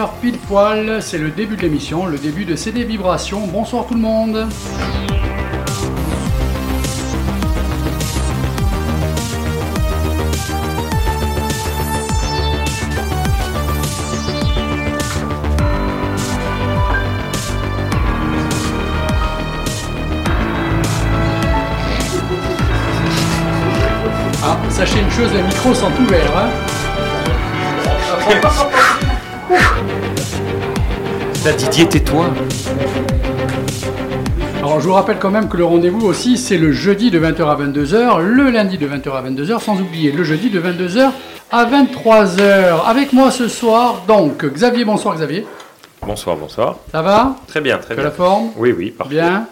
Il est 20h pile poil, c'est le début de l'émission, le début de CD Vibrations. Bonsoir tout le monde. Ah, sachez une chose, les micros sont ouverts. Hein Là, Didier, tais-toi. Alors je vous rappelle quand même que le rendez-vous aussi c'est le jeudi de 20h à 22h, le lundi de 20h à 22h, sans oublier le jeudi de 22h à 23h. Avec moi ce soir, donc Xavier, bonsoir Xavier. Bonsoir, bonsoir. Ça va? Très bien, très Tu as la bien. forme? Oui, oui, parfait. Bien.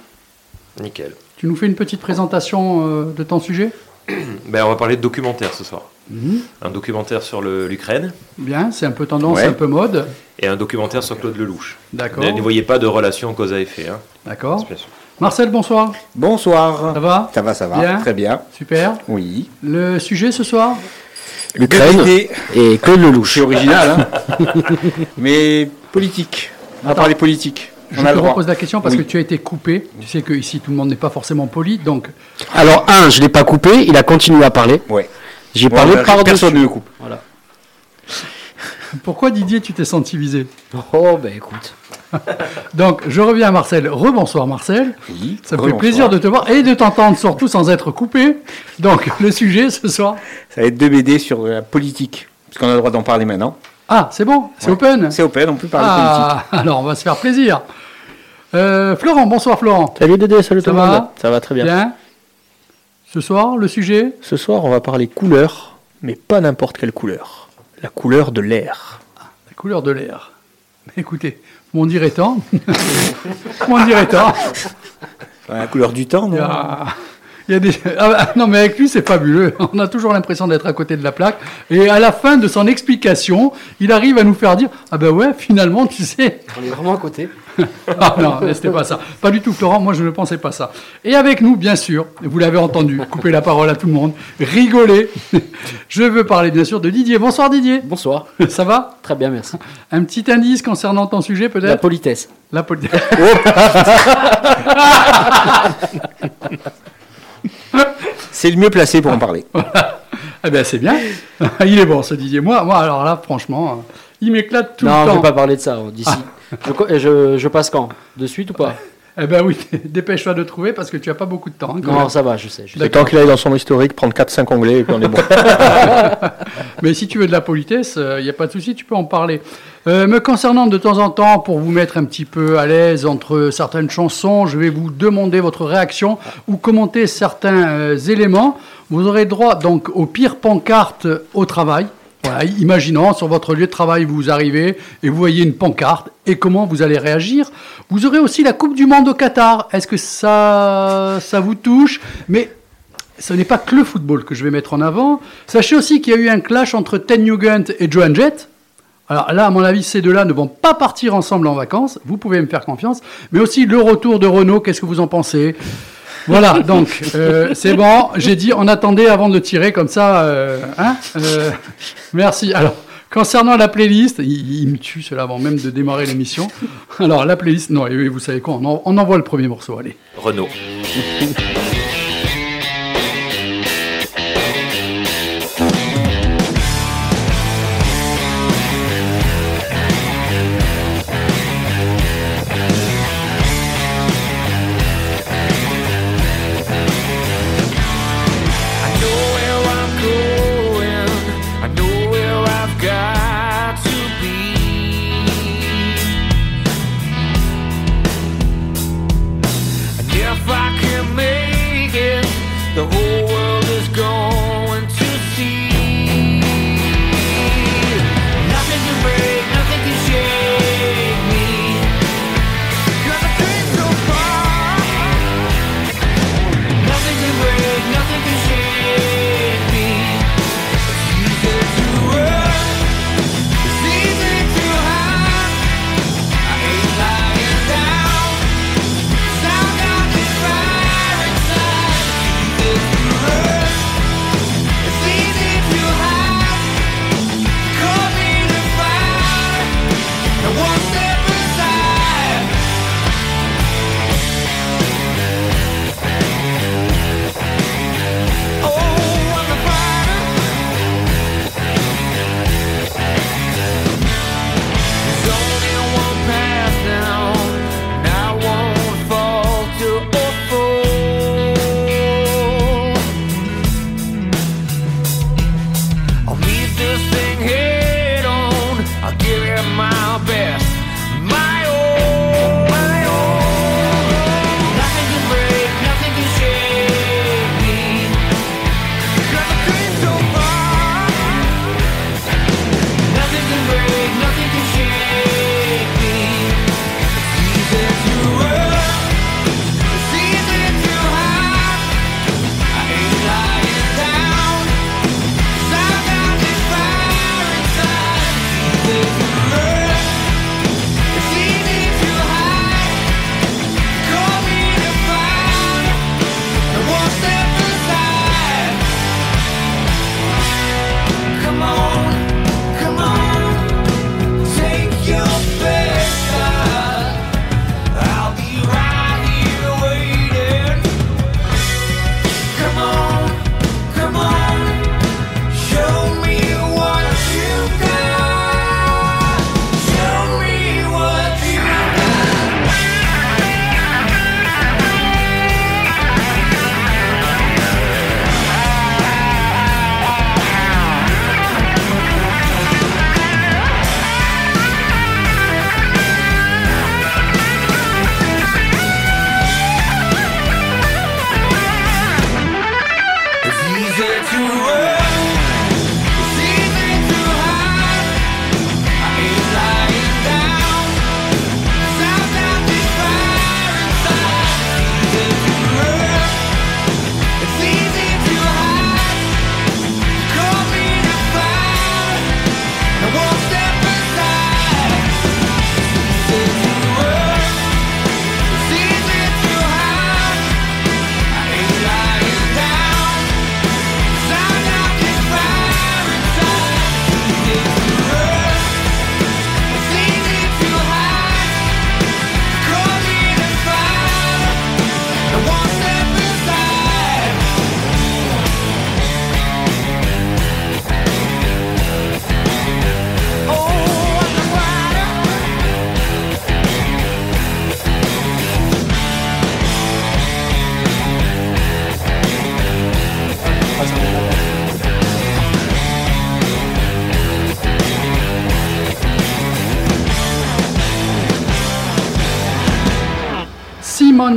Nickel. Tu nous fais une petite présentation euh, de ton sujet? Ben, on va parler de documentaire ce soir. Mhm. Un documentaire sur l'Ukraine Bien, c'est un peu tendance, Ouais. un peu mode. Et un documentaire sur Claude Lelouch. D'accord. Ne, ne voyez pas de relation cause à effet. Hein, D'accord. Marcel, bonsoir. Bonsoir. Ça va? Ça va, ça va. Bien? Très bien. Super. Oui. Le sujet ce soir? L'Ukraine et Claude Lelouch. C'est original, hein Mais politique. On va parler politique. Je On te le repose la question parce Oui. que tu as été coupé. Tu sais que ici tout le monde n'est pas forcément poli, donc Alors, un, je l'ai pas coupé, il a continué à parler. Ouais. J'ai Bon, parlé bah, par-dessus. Personne ne me coupe. Pourquoi Didier tu t'es senti visé Oh, ben écoute. Donc je reviens à Marcel. Rebonsoir Marcel. Oui. Ça me fait plaisir de te voir et de t'entendre surtout sans être coupé. Donc le sujet ce soir. Ça va être deux BD sur la politique. Parce qu'on a le droit d'en parler maintenant. Ah c'est bon, c'est Ouais. open. C'est open, on peut parler politique. Ah alors on va se faire plaisir. Euh, Florent, bonsoir Florent. Salut Dédé, salut Ça tout le monde. Ça va très bien. Bien. Ce soir le sujet. Ce soir, on va parler couleur, mais pas n'importe quelle couleur. La couleur de l'air. La couleur de l'air. Écoutez, mon dirait temps. mon dirait temps. La couleur du temps, Il y non a, il y a des... ah bah, non, mais avec lui, c'est fabuleux. On a toujours l'impression d'être à côté de la plaque. Et à la fin de son explication, il arrive à nous faire dire Ah ben ouais, finalement, tu sais. On est vraiment à côté. Ah non, c'était pas ça. Pas du tout, Florent. Moi, je ne pensais pas ça. Et avec nous, bien sûr, vous l'avez entendu, couper la parole à tout le monde, rigoler. Je veux parler, bien sûr, de Didier. Bonsoir, Didier. Bonsoir. Ça va? Très bien, merci. Un petit indice concernant ton sujet, La peut-être politesse. La politique. C'est le mieux placé pour en parler. Eh ben, c'est bien. Il est bon, ce Didier. Moi, moi alors là, franchement, il m'éclate tout non, le je temps. vais pas parler de ça. D'ici. Je, co- je, je passe quand? De suite ou pas? Eh ben oui, dépêche-toi de trouver parce que tu as pas beaucoup de temps. hein, Non, ça va, je sais. je sais. Temps qu'il aille dans son historique, prendre 4-5 onglets et puis on est bon. Mais si tu veux de la politesse, il n'y a pas de souci, tu peux en parler. Euh, me concernant de temps en temps, pour vous mettre un petit peu à l'aise entre certaines chansons, je vais vous demander votre réaction ou commenter certains euh, éléments. Vous aurez droit donc aux pires pancartes au travail. Voilà, imaginons sur votre lieu de travail, vous arrivez et vous voyez une pancarte et comment vous allez réagir? Vous aurez aussi la Coupe du Monde au Qatar. Est-ce que ça, ça vous touche? Mais ce n'est pas que le football que je vais mettre en avant. Sachez aussi qu'il y a eu un clash entre Ten Nugent et Joan Jett. Alors là, à mon avis, ces deux-là ne vont pas partir ensemble en vacances. Vous pouvez me faire confiance. Mais aussi le retour de Renault, qu'est-ce que vous en pensez? Voilà, donc euh, c'est bon. J'ai dit, on attendait avant de tirer comme ça. euh, hein Euh, merci. Alors, concernant la playlist, il, me tue cela avant même de démarrer l'émission. Alors, la playlist, non, et vous savez quoi, on, on envoie le premier morceau, allez. Renault.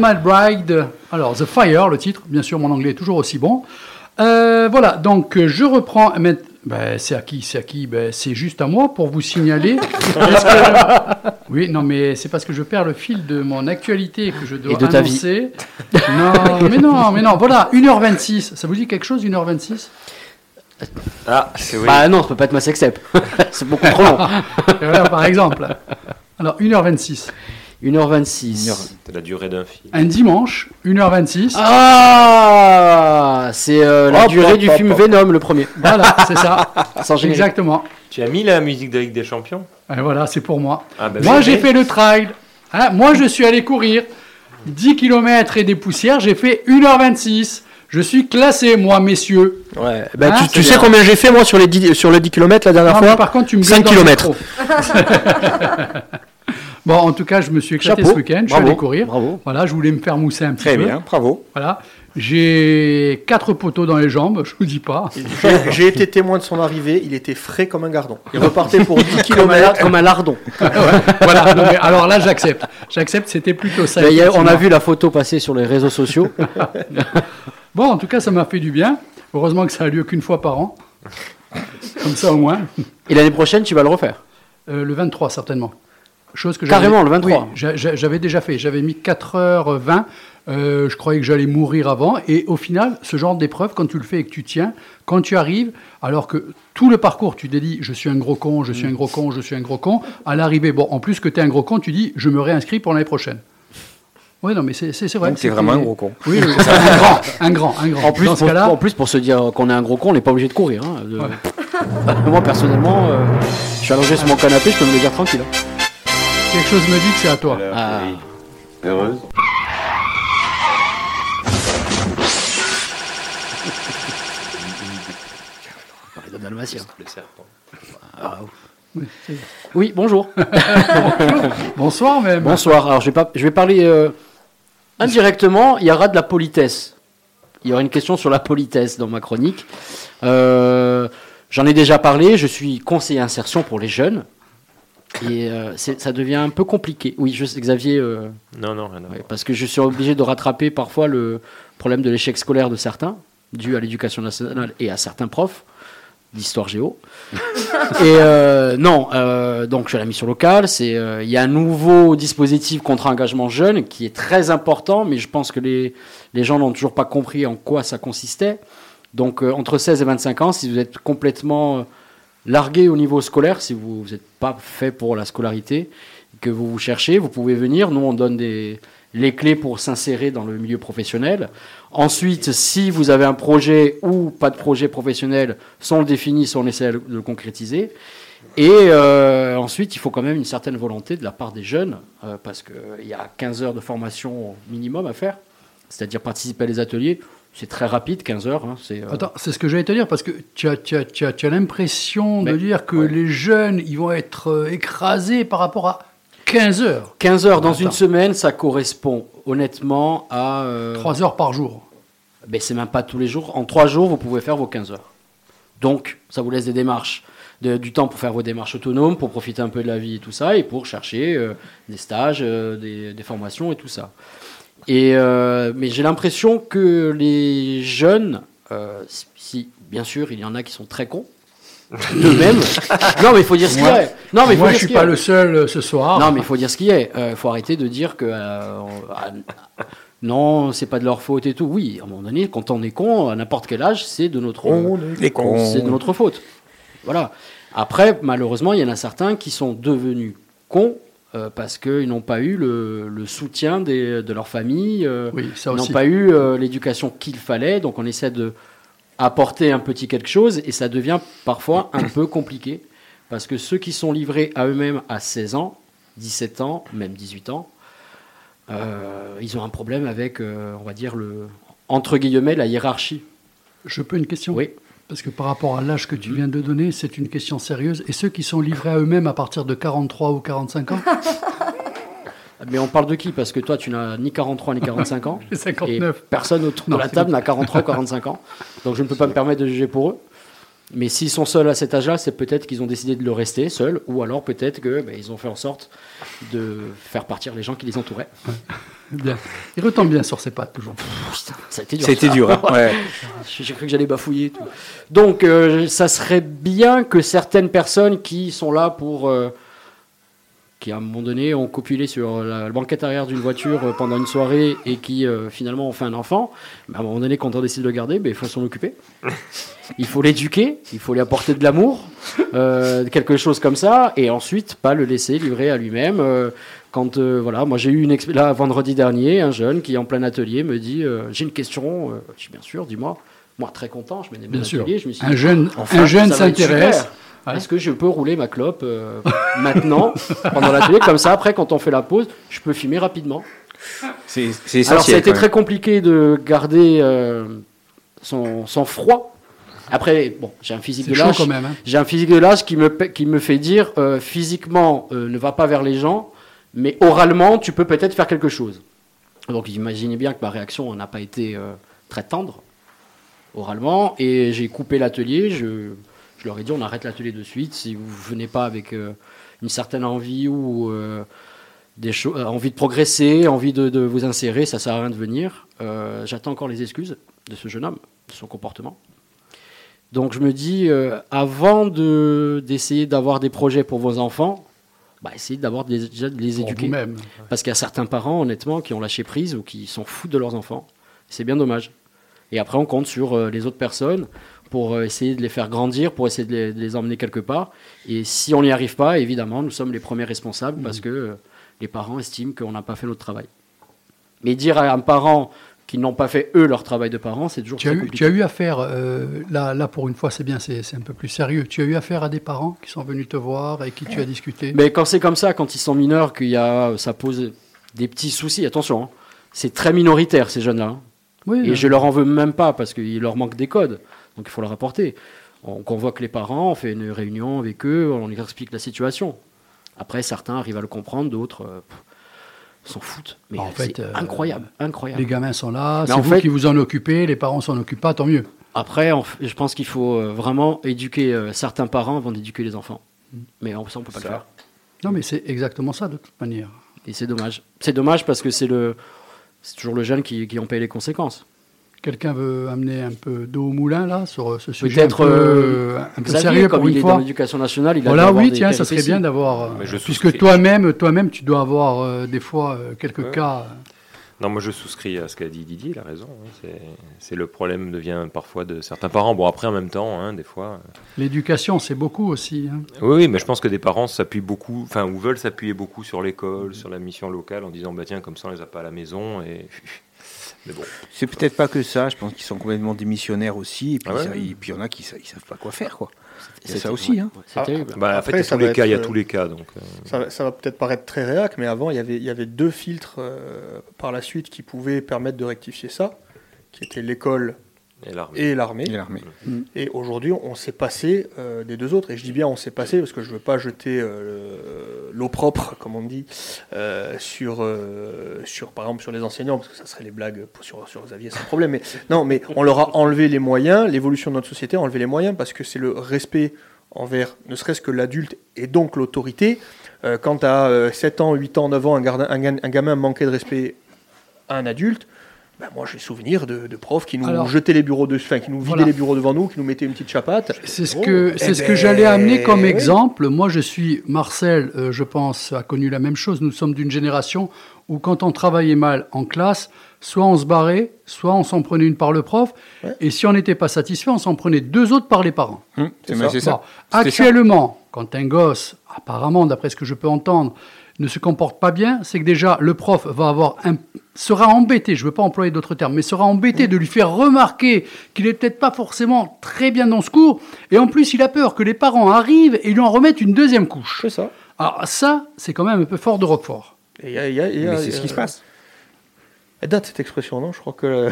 On My Bride. Alors, The Fire, le titre. Bien sûr, mon anglais est toujours aussi bon. Euh, voilà, donc euh, je reprends. mais- ben, c'est à qui C'est à qui ben, C'est juste à moi pour vous signaler. Que- Oui, non, mais c'est parce que je perds le fil de mon actualité et que je dois Et de ta vie. annoncer. Non, mais non, mais non. Voilà, 1h26. Ça vous dit quelque chose, 1h26 Ah, c'est oui. Bah non, ça peut pas être ma sextape. c'est beaucoup trop long. Voilà, par exemple. Alors, 1h26. 1h26. C'est la durée d'un film. Un dimanche, 1h26. Ah C'est euh, la Hop, durée hop, du hop, film hop. Venom, le premier. Voilà, c'est ça. Sans. Exactement. Tu as mis la musique de Ligue des Champions? Et voilà, c'est pour moi. Ah, bah, moi, j'ai fait le trail. Hein, moi, je suis allé courir 10 km et des poussières. J'ai fait 1h26. Je suis classé, moi, messieurs. Ouais. Ben, Hein, tu, tu sais bien. combien j'ai fait moi sur les 10, sur le 10 km la dernière Non, mais fois par contre, tu me 5 gueules bon, en tout cas, je me suis éclaté Chapeau. ce week-end. Je suis Bravo. allé courir. Bravo. Voilà, je voulais me faire mousser un petit Très peu. bien, bravo. Voilà. J'ai quatre poteaux dans les jambes, je vous dis pas. J'ai- été témoin de son arrivée, il était frais comme un gardon. Il repartait pour 10 Comme un, km. comme un lardon. voilà. non, mais alors là, j'accepte. J'accepte, c'était plutôt ça. A- on a vu la photo passer sur les réseaux sociaux. Bon, en tout cas, ça m'a fait du bien. Heureusement que ça a lieu qu'une fois par an. Comme ça, au moins. Et l'année prochaine, tu vas le refaire? Euh, le 23, certainement. Chose que j'avais- Carrément, le 23. Oui, j'a- j'a- j'avais déjà fait. J'avais mis 4h20. Euh, je croyais que j'allais mourir avant. Et au final, ce genre d'épreuve, quand tu le fais et que tu tiens, quand tu arrives, alors que tout le parcours, tu te dis je suis un gros con, je suis un gros con, je suis un gros con. À l'arrivée, bon, en plus que tu es un gros con, tu dis je me réinscris pour l'année prochaine. Oui, non, mais c'est c'est- c'est vrai. Donc, c'était- vraiment un gros con. Oui, oui, c'est un grand, un grand, un grand. En plus, Dans ce pour, en plus, pour se dire qu'on est un gros con, on n'est pas obligé de courir. hein. De- Moi, personnellement, euh, je suis allongé sur mon canapé, je peux me le dire tranquille. hein. Quelque chose me dit que c'est à toi. Ah. Heureuse. Le serpent. Oui, bonjour. Bonsoir même. Bonsoir. Alors, je vais, pas, je vais parler euh, indirectement. Il y aura de la politesse. Il y aura une question sur la politesse dans ma chronique. Euh, J'en ai déjà parlé. Je suis conseiller insertion pour les jeunes. Et euh, ça devient un peu compliqué. Oui, je Xavier. euh, Non, non, rien. Ouais, parce que je suis obligé de rattraper parfois le problème de l'échec scolaire de certains, dû à l'éducation nationale et à certains profs d'histoire géo. et euh, non, donc je suis à la mission locale. C'est il y a un nouveau dispositif contre engagement jeune qui est très important, mais je pense que les les gens n'ont toujours pas compris en quoi ça consistait. Donc entre 16 et 25 ans, si vous êtes complètement largué au niveau scolaire, si vous n'êtes pas fait pour la scolarité, que vous vous cherchez, vous pouvez venir. Nous, on donne des, les clés pour s'insérer dans le milieu professionnel. Ensuite, si vous avez un projet ou pas de projet professionnel, soit on le définit, soit on essaie de le concrétiser. Et euh, ensuite, il faut quand même une certaine volonté de la part des jeunes, euh, parce qu'il y a 15 heures de formation minimum à faire, c'est-à-dire participer à des ateliers. C'est très rapide, 15 heures. hein, c'est, euh, Attends, c'est ce que j'allais te dire, parce que tu as, tu as, tu as, tu as l'impression de Mais- dire que ouais. les jeunes, ils vont être euh, écrasés par rapport à 15 heures. 15 heures dans Attends. une semaine, ça correspond honnêtement à... euh, 3 heures par jour. Ben, c'est même pas tous les jours. En trois jours, vous pouvez faire vos 15 heures. Donc, ça vous laisse des démarches, de- du temps pour faire vos démarches autonomes, pour profiter un peu de la vie et tout ça, et pour chercher euh, des stages, euh, des, des formations et tout ça. Et, euh, mais j'ai l'impression que les jeunes, euh, si- bien sûr, il y en a qui sont très cons, d'eux-mêmes. non, mais il faut dire ce qu'il y a. Non, mais faut Moi, dire je suis pas le seul euh, ce soir. Non, mais il faut dire ce qu'il y a. Il faut arrêter de dire que euh, ah, non, c'est pas de leur faute et tout. Oui, à un moment donné, quand on est con, à n'importe quel âge, c'est de notre Les cons. c'est de notre faute. Voilà. Après, malheureusement, il y en a certains qui sont devenus cons euh, parce qu'ils n'ont pas eu le, le soutien des- de leur famille, euh, Oui, ils n'ont pas eu euh, l'éducation qu'il fallait. Donc, on essaie de apporter un petit quelque chose et ça devient parfois un peu compliqué parce que ceux qui sont livrés à eux-mêmes à 16 ans, 17 ans, même 18 ans, ils ont un problème avec, on va dire, le, entre guillemets, la hiérarchie. Je peux une question? Oui. Parce que par rapport à l'âge que tu viens de donner, c'est une question sérieuse. Et ceux qui sont livrés à eux-mêmes à partir de 43 ou 45 ans Mais on parle de qui? Parce que toi, tu n'as ni 43 ni 45 ans. J'ai Et 59. personne autour de la table n'a 43 ou 45 ans. Donc je ne peux pas me permettre de juger pour eux. Mais s'ils sont seuls à cet âge-là, c'est peut-être qu'ils ont décidé de le rester seuls, ou alors peut-être qu'ils ont fait en sorte de faire partir les gens qui les entouraient. Bien. Il retombe bien sur ses pattes toujours. Putain, ça a été dur. C'était dur. hein. Ouais. J'ai cru que j'allais bafouiller. et Tout. Donc, euh, ça serait bien que certaines personnes qui sont là pour. euh, qui à un moment donné ont copulé sur la banquette arrière d'une voiture euh, pendant une soirée et qui euh, finalement ont fait un enfant, bah, à un moment donné, quand on décide de le garder, bah, il faut s'en occuper. Il faut l'éduquer, il faut lui apporter de l'amour, euh, quelque chose comme ça, et ensuite pas le laisser livrer à lui-même. Quand euh, voilà, moi j'ai eu une là vendredi dernier, un jeune qui en plein atelier me dit euh, j'ai une question, euh, je suis bien sûr, dis-moi. Moi très content, je mets Bien sûr. atelier, je me suis Un dit, jeune, enfin, un jeune s'intéresse. Ouais. Est-ce que je peux rouler ma clope euh, maintenant pendant l'atelier comme ça après quand on fait la pause, je peux fumer rapidement. C'est c'est essentiel. Alors ça a été très compliqué de garder euh, son, son froid. Après bon, j'ai un physique de l'âge. quand même. hein. J'ai un physique de l'âge qui me, qui me fait dire euh, physiquement euh, ne va pas vers les gens, mais oralement tu peux peut-être faire quelque chose. Donc imaginez bien que ma réaction n'a pas été euh, très tendre oralement et j'ai coupé l'atelier. Je, leur ai dit on arrête l'atelier de suite si vous venez pas avec euh, une certaine envie ou euh, des envie de progresser, envie de, vous insérer, ça sert à rien de venir. J'attends encore les excuses de ce jeune homme, de son comportement. Donc je me dis, avant de- d'essayer d'avoir des projets pour vos enfants, bah, essayez d'abord déjà de les éduquer. Parce qu'il y a certains parents, honnêtement, qui ont lâché prise ou qui s'en foutent de leurs enfants. C'est bien dommage. Et après, on compte sur euh, les autres personnes pour euh, essayer de les faire grandir, pour essayer de les, de les emmener quelque part. Et si on n'y arrive pas, évidemment, nous sommes les premiers responsables parce que euh, les parents estiment qu'on n'a pas fait notre travail. Mais dire à un parent qu'ils n'ont pas fait eux leur travail de parent, c'est toujours Tu as, très eu, compliqué. tu as eu affaire, euh, là, là pour une fois c'est bien, c'est un peu plus sérieux. Tu as eu affaire à des parents qui sont venus te voir et qui tu as discuté? Mais quand c'est comme ça, quand ils sont mineurs, qu'il y a, ça pose des petits soucis. Attention, hein, c'est très minoritaire ces jeunes-là. hein. oui, Et je leur en veux même pas parce qu'il leur manque des codes. Donc il faut leur apporter. On convoque les parents, on fait une réunion avec eux, on leur explique la situation. Après, certains arrivent à le comprendre, d'autres euh, s'en foutent. Mais En c'est fait, euh, incroyable, incroyable. les gamins sont là, c'est en vous fait- qui vous en occupez, les parents s'en occupent pas, tant mieux. Après, on f- je pense qu'il faut euh, vraiment éduquer euh, certains parents avant d'éduquer les enfants. Mm. Mais on- ça, on peut pas le faire. Non mais c'est exactement ça de toute manière. Et c'est dommage. C'est dommage parce que c'est le, c'est toujours le jeune qui, qui en paye les conséquences. Quelqu'un veut amener un peu d'eau au moulin là sur ce sujet un Peut-être peu, euh, un peu sérieux comme pour il une est fois. dans l'éducation nationale, il a dû Voilà, oui, tiens, ça serait bien d'avoir. euh, puisque souscris. toi-même, toi-même, tu dois avoir euh, des fois euh, quelques Ouais. cas. Non, moi je souscris à ce qu'a dit Didier, il a raison. hein. C'est- le problème devient parfois de certains parents. Bon, après en même temps, hein, des fois. euh, L'éducation, c'est beaucoup aussi. hein. Oui, oui, mais je pense que des parents s'appuient beaucoup, enfin, ou veulent s'appuyer beaucoup sur l'école, sur la mission locale, en disant, bah tiens, comme ça on les a pas à la maison. Et... Mais bon, C'est peut-être pas que ça, je pense qu'ils sont complètement démissionnaires aussi, et puis Ah ouais il y en a qui ils savent pas quoi faire, quoi. C'est- ça aussi, ouais, hein. Ah, terrible. bah, en Après, fait, il y a tous les cas, il y a être, tous les cas, donc. euh, Ça, va- ça va peut-être paraître très réac, mais avant, il y avait, il y avait deux filtres euh, par la suite qui pouvaient permettre de rectifier ça, qui étaient l'école et l'armée. et l'armée. Et aujourd'hui, on s'est passé euh, des deux autres. Et je dis bien on s'est passé parce que je ne veux pas jeter euh, le- l'eau propre, comme on dit, euh, sur, euh, sur, par exemple, sur les enseignants, parce que ça serait les blagues pour- sur, sur Xavier sans problème. Mais non, mais on leur a enlevé les moyens, l'évolution de notre société a enlevé les moyens parce que c'est le respect envers ne serait-ce que l'adulte et donc l'autorité. Euh, quand à 7 ans, 8 ans, 9 ans, un, gardien- un un gamin manquait de respect à un adulte, ben moi j'ai souvenir de, de profs qui nous Alors- jetaient les bureaux de, enfin, qui nous vidaient Voilà. les bureaux devant nous, qui nous mettaient une petite chapate. C'est ce Oh, que, eh c'est ce que ben, j'allais amener comme exemple. Moi, je suis Marcel, euh, je pense, a connu la même chose. Nous sommes d'une génération où, quand on travaillait mal en classe, soit on se barrait, soit on s'en prenait une par le prof, Ouais. et si on n'était pas satisfait, on s'en prenait deux autres par les parents. Hum, c'est ça. c'est ça. Bon, C'était ça. actuellement, quand un gosse, apparemment, d'après ce que je peux entendre, ne se comporte pas bien, c'est que déjà le prof va avoir un, sera embêté, je ne veux pas employer d'autres termes, mais sera embêté de lui faire remarquer qu'il est peut-être pas forcément très bien dans ce cours, et en plus il a peur que les parents arrivent et lui en remettent une deuxième couche. C'est ça. Alors ça, c'est quand même un peu fort de Roquefort. Et il y a- il y a- il y a- Mais c'est ce qui se passe. Elle date cette expression, non? Je crois que.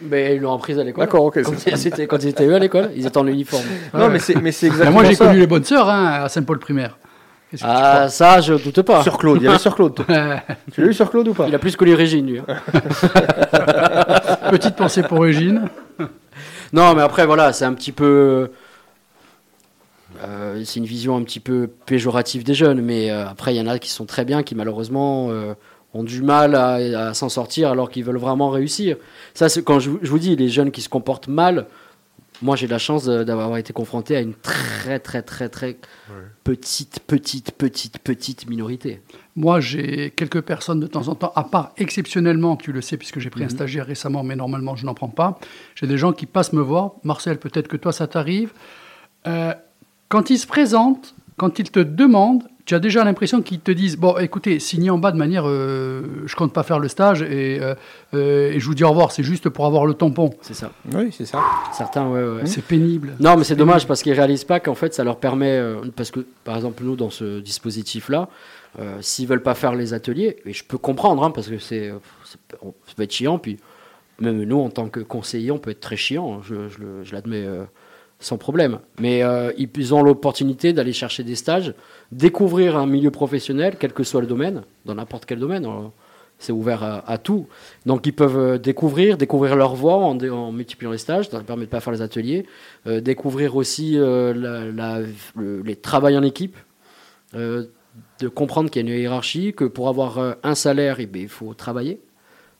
Mais ils l'ont apprise à l'école. D'accord, ok. Quand, c'est- c'était- quand ils étaient eux à l'école, ils étaient en uniforme. Non, mais c'est mais c'est exactement moi j'ai ça. connu les bonnes sœurs hein, à Saint-Paul primaire. Ah, ça, je doute pas. Sur Claude, il y avait Sœur Claude. Tu l'as eu Sœur Claude ou pas Il a plus connu Régine, lui. hein. Petite pensée pour Régine. Non, mais après, voilà, c'est un petit peu. euh, c'est une vision un petit peu péjorative des jeunes, mais euh, après, il y en a qui sont très bien, qui malheureusement euh, ont du mal à, à s'en sortir alors qu'ils veulent vraiment réussir. Ça, c'est quand je vous dis, les jeunes qui se comportent mal, moi j'ai la chance d'avoir été confronté à une très très très très petite petite petite petite minorité. Moi, j'ai quelques personnes de temps en temps, à part exceptionnellement, tu le sais, puisque j'ai pris Mhm. un stagiaire récemment, mais normalement, je n'en prends pas. J'ai des gens qui passent me voir. Marcel, peut-être que toi, ça t'arrive. Euh, quand ils se présentent, quand ils te demandent, tu as déjà l'impression qu'ils te disent Bon, écoutez, signez en bas de manière, euh, je compte pas faire le stage et, euh, euh, et je vous dis au revoir, c'est juste pour avoir le tampon. C'est ça. Oui, c'est ça. Certains, ouais, ouais. C'est pénible. Non, mais c'est dommage parce qu'ils réalisent pas qu'en fait, ça leur permet. euh, parce que, par exemple, nous, dans ce dispositif-là, euh, s'ils veulent pas faire les ateliers, et je peux comprendre, hein, parce que c'est, ça peut être chiant, puis même nous, en tant que conseillers, on peut être très chiant, hein, je, je le- je l'admets euh, sans problème. Mais euh, ils ont l'opportunité d'aller chercher des stages, découvrir un milieu professionnel, quel que soit le domaine, dans n'importe quel domaine. alors, c'est ouvert à, tout. Donc ils peuvent euh, découvrir, découvrir leur voie en, multipliant les stages, ça ne permet de pas faire les ateliers, euh, découvrir aussi euh, le- les travails en équipe, euh, de comprendre qu'il y a une hiérarchie, que pour avoir euh, un salaire, eh ben, il faut travailler.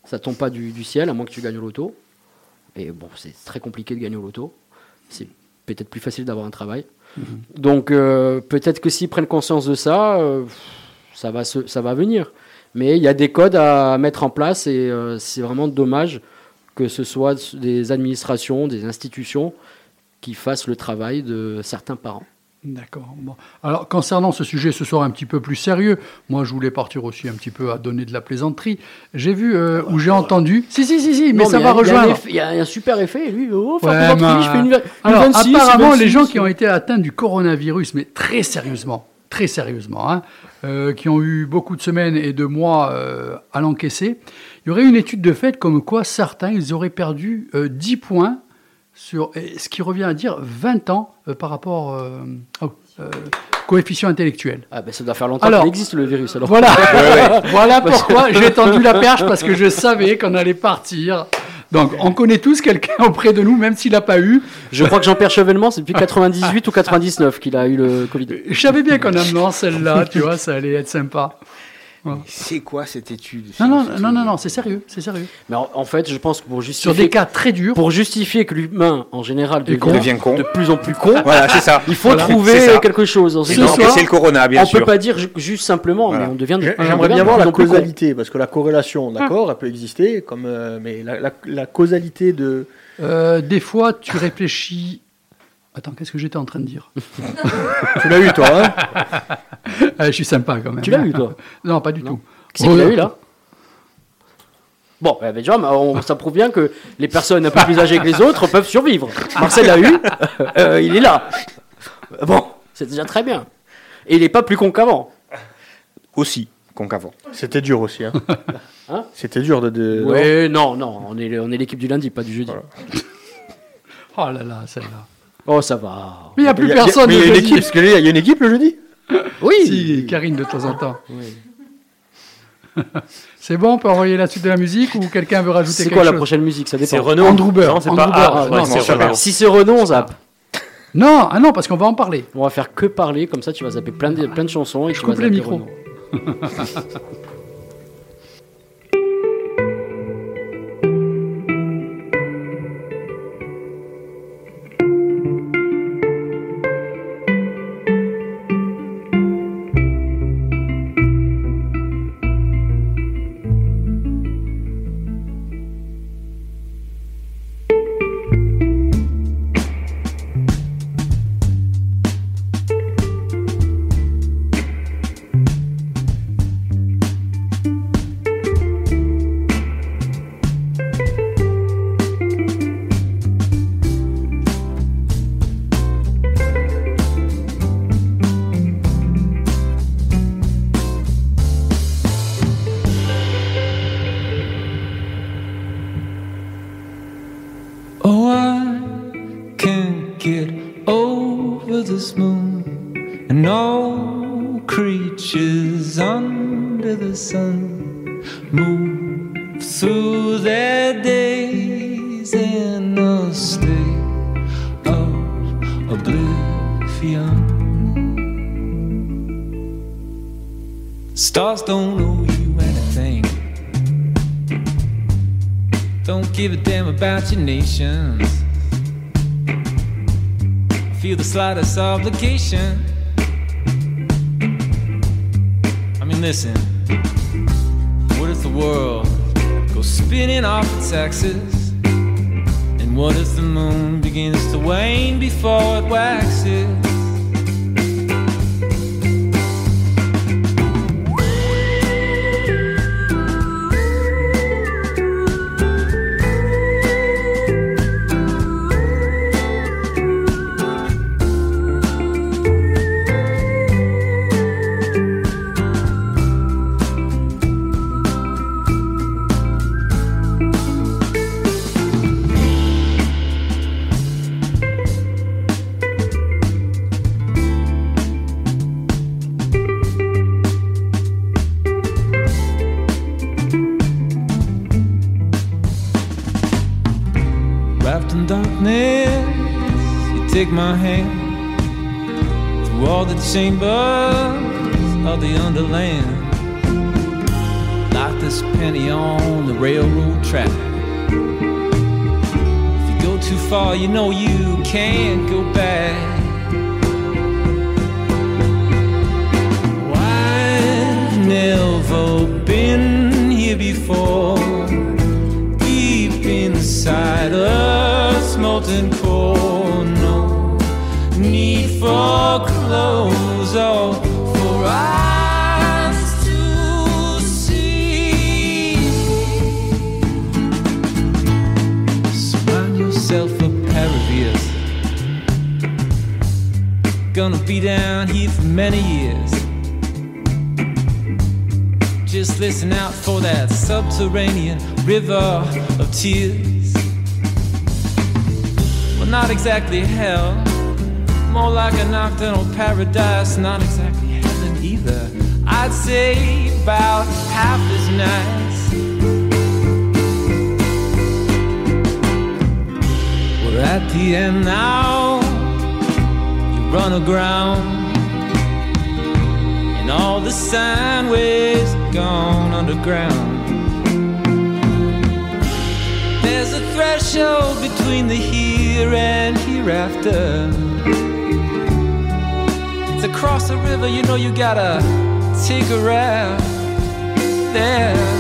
Ça tombe pas du, ciel, à moins que tu gagnes au loto. Et bon, c'est très compliqué de gagner au loto. Peut-être plus facile d'avoir un travail. Donc euh, peut-être que s'ils prennent conscience de ça, euh, ça, va se, ça va venir. Mais il y a des codes à mettre en place et euh, c'est vraiment dommage que ce soit des administrations, des institutions qui fassent le travail de certains parents. D'accord. Bon. Alors, concernant ce sujet ce soir un petit peu plus sérieux, moi je voulais partir aussi un petit peu à donner de la plaisanterie. J'ai vu euh, ou j'ai entendu. Si, si, si, si, mais Non, ça va y a rejoindre. Il y, a un super effet, lui. Oh, faire Ouais, plaisanterie, mais- je fais une, une Alors, 26, apparemment, une les gens 26, qui ont été atteints du coronavirus, mais très sérieusement, très sérieusement, hein, euh, qui ont eu beaucoup de semaines et de mois euh, à l'encaisser, il y aurait une étude de fait comme quoi certains, ils auraient perdu euh, 10 points sur, ce qui revient à dire 20 ans euh, par rapport euh, au euh, coefficient intellectuel. Ah ben ça doit faire longtemps qu'il existe le virus. Alors. Voilà, voilà pourquoi j'ai tendu la perche parce que je savais qu'on allait partir. Donc, on connaît tous quelqu'un auprès de nous, même s'il n'a pas eu. Je crois que Jean-Pierre Chevènement, c'est depuis 98 ou 99 qu'il a eu le Covid. Je savais bien qu'en amenant celle-là, tu vois, ça allait être sympa. C'est quoi cette étude? Non, non, non, non, non, c'est sérieux, c'est sérieux. Mais en, en fait, je pense que pour Sur justifier, des cas très durs, pour justifier que l'humain, en général, devient, con. devient con. de plus en plus con, Voilà, c'est ça. il faut Voilà, trouver quelque chose. ce donc, soir, c'est le corona, bien on sûr. peut pas dire ju- juste simplement, Voilà. mais on devient. J'aimerais bien voir la causalité, parce que la corrélation, d'accord, elle peut exister, comme, euh, mais la, la- la causalité de... euh, des fois, tu réfléchis. Attends, qu'est-ce que j'étais en train de dire Tu l'as eu, toi, hein Euh, Je suis sympa quand même. Tu l'as eu, toi Non, pas du Non. tout. Qui c'est qui l'a eu là Bon, eh ben, déjà, on- ça prouve bien que les personnes un peu plus âgées que les autres peuvent survivre. Marcel l'a eu, euh, il est là. Bon, c'est déjà très bien. Et il n'est pas plus con qu'avant. Aussi, con qu'avant. C'était dur aussi, hein. Hein C'était dur de... Oui, non, non, on est, on est l'équipe du lundi, pas du jeudi. Oh là là, celle-là. Oh, ça va. Mais il n'y a plus personne. mais il y a une équipe, parce que là, il y a une équipe le jeudi Oui. Si, Karine de temps en temps. Oui. C'est bon, on peut envoyer la suite de la musique ou quelqu'un veut rajouter C'est quelque quoi la chose prochaine musique? Ça C'est dépend. Renault. Andrew. Non, c'est Andrew pas. Bird. Ah, Ah, non, c'est c'est Renault. Si c'est Renault, on zappe. Non, ah non, parce qu'on va en parler. On va faire que parler, comme ça tu vas zapper plein de, plein de chansons et Je tu vas coupe les zapper micros. imaginations. Feel the slightest obligation. I mean, listen, what if the world goes spinning off its axis? And what if the moon begins to wane before it waxes? the river, you know you gotta take a round there.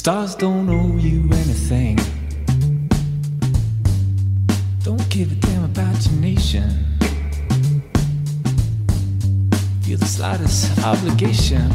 Stars don't owe you anything. Don't give a damn about your nation. Feel the slightest obligation.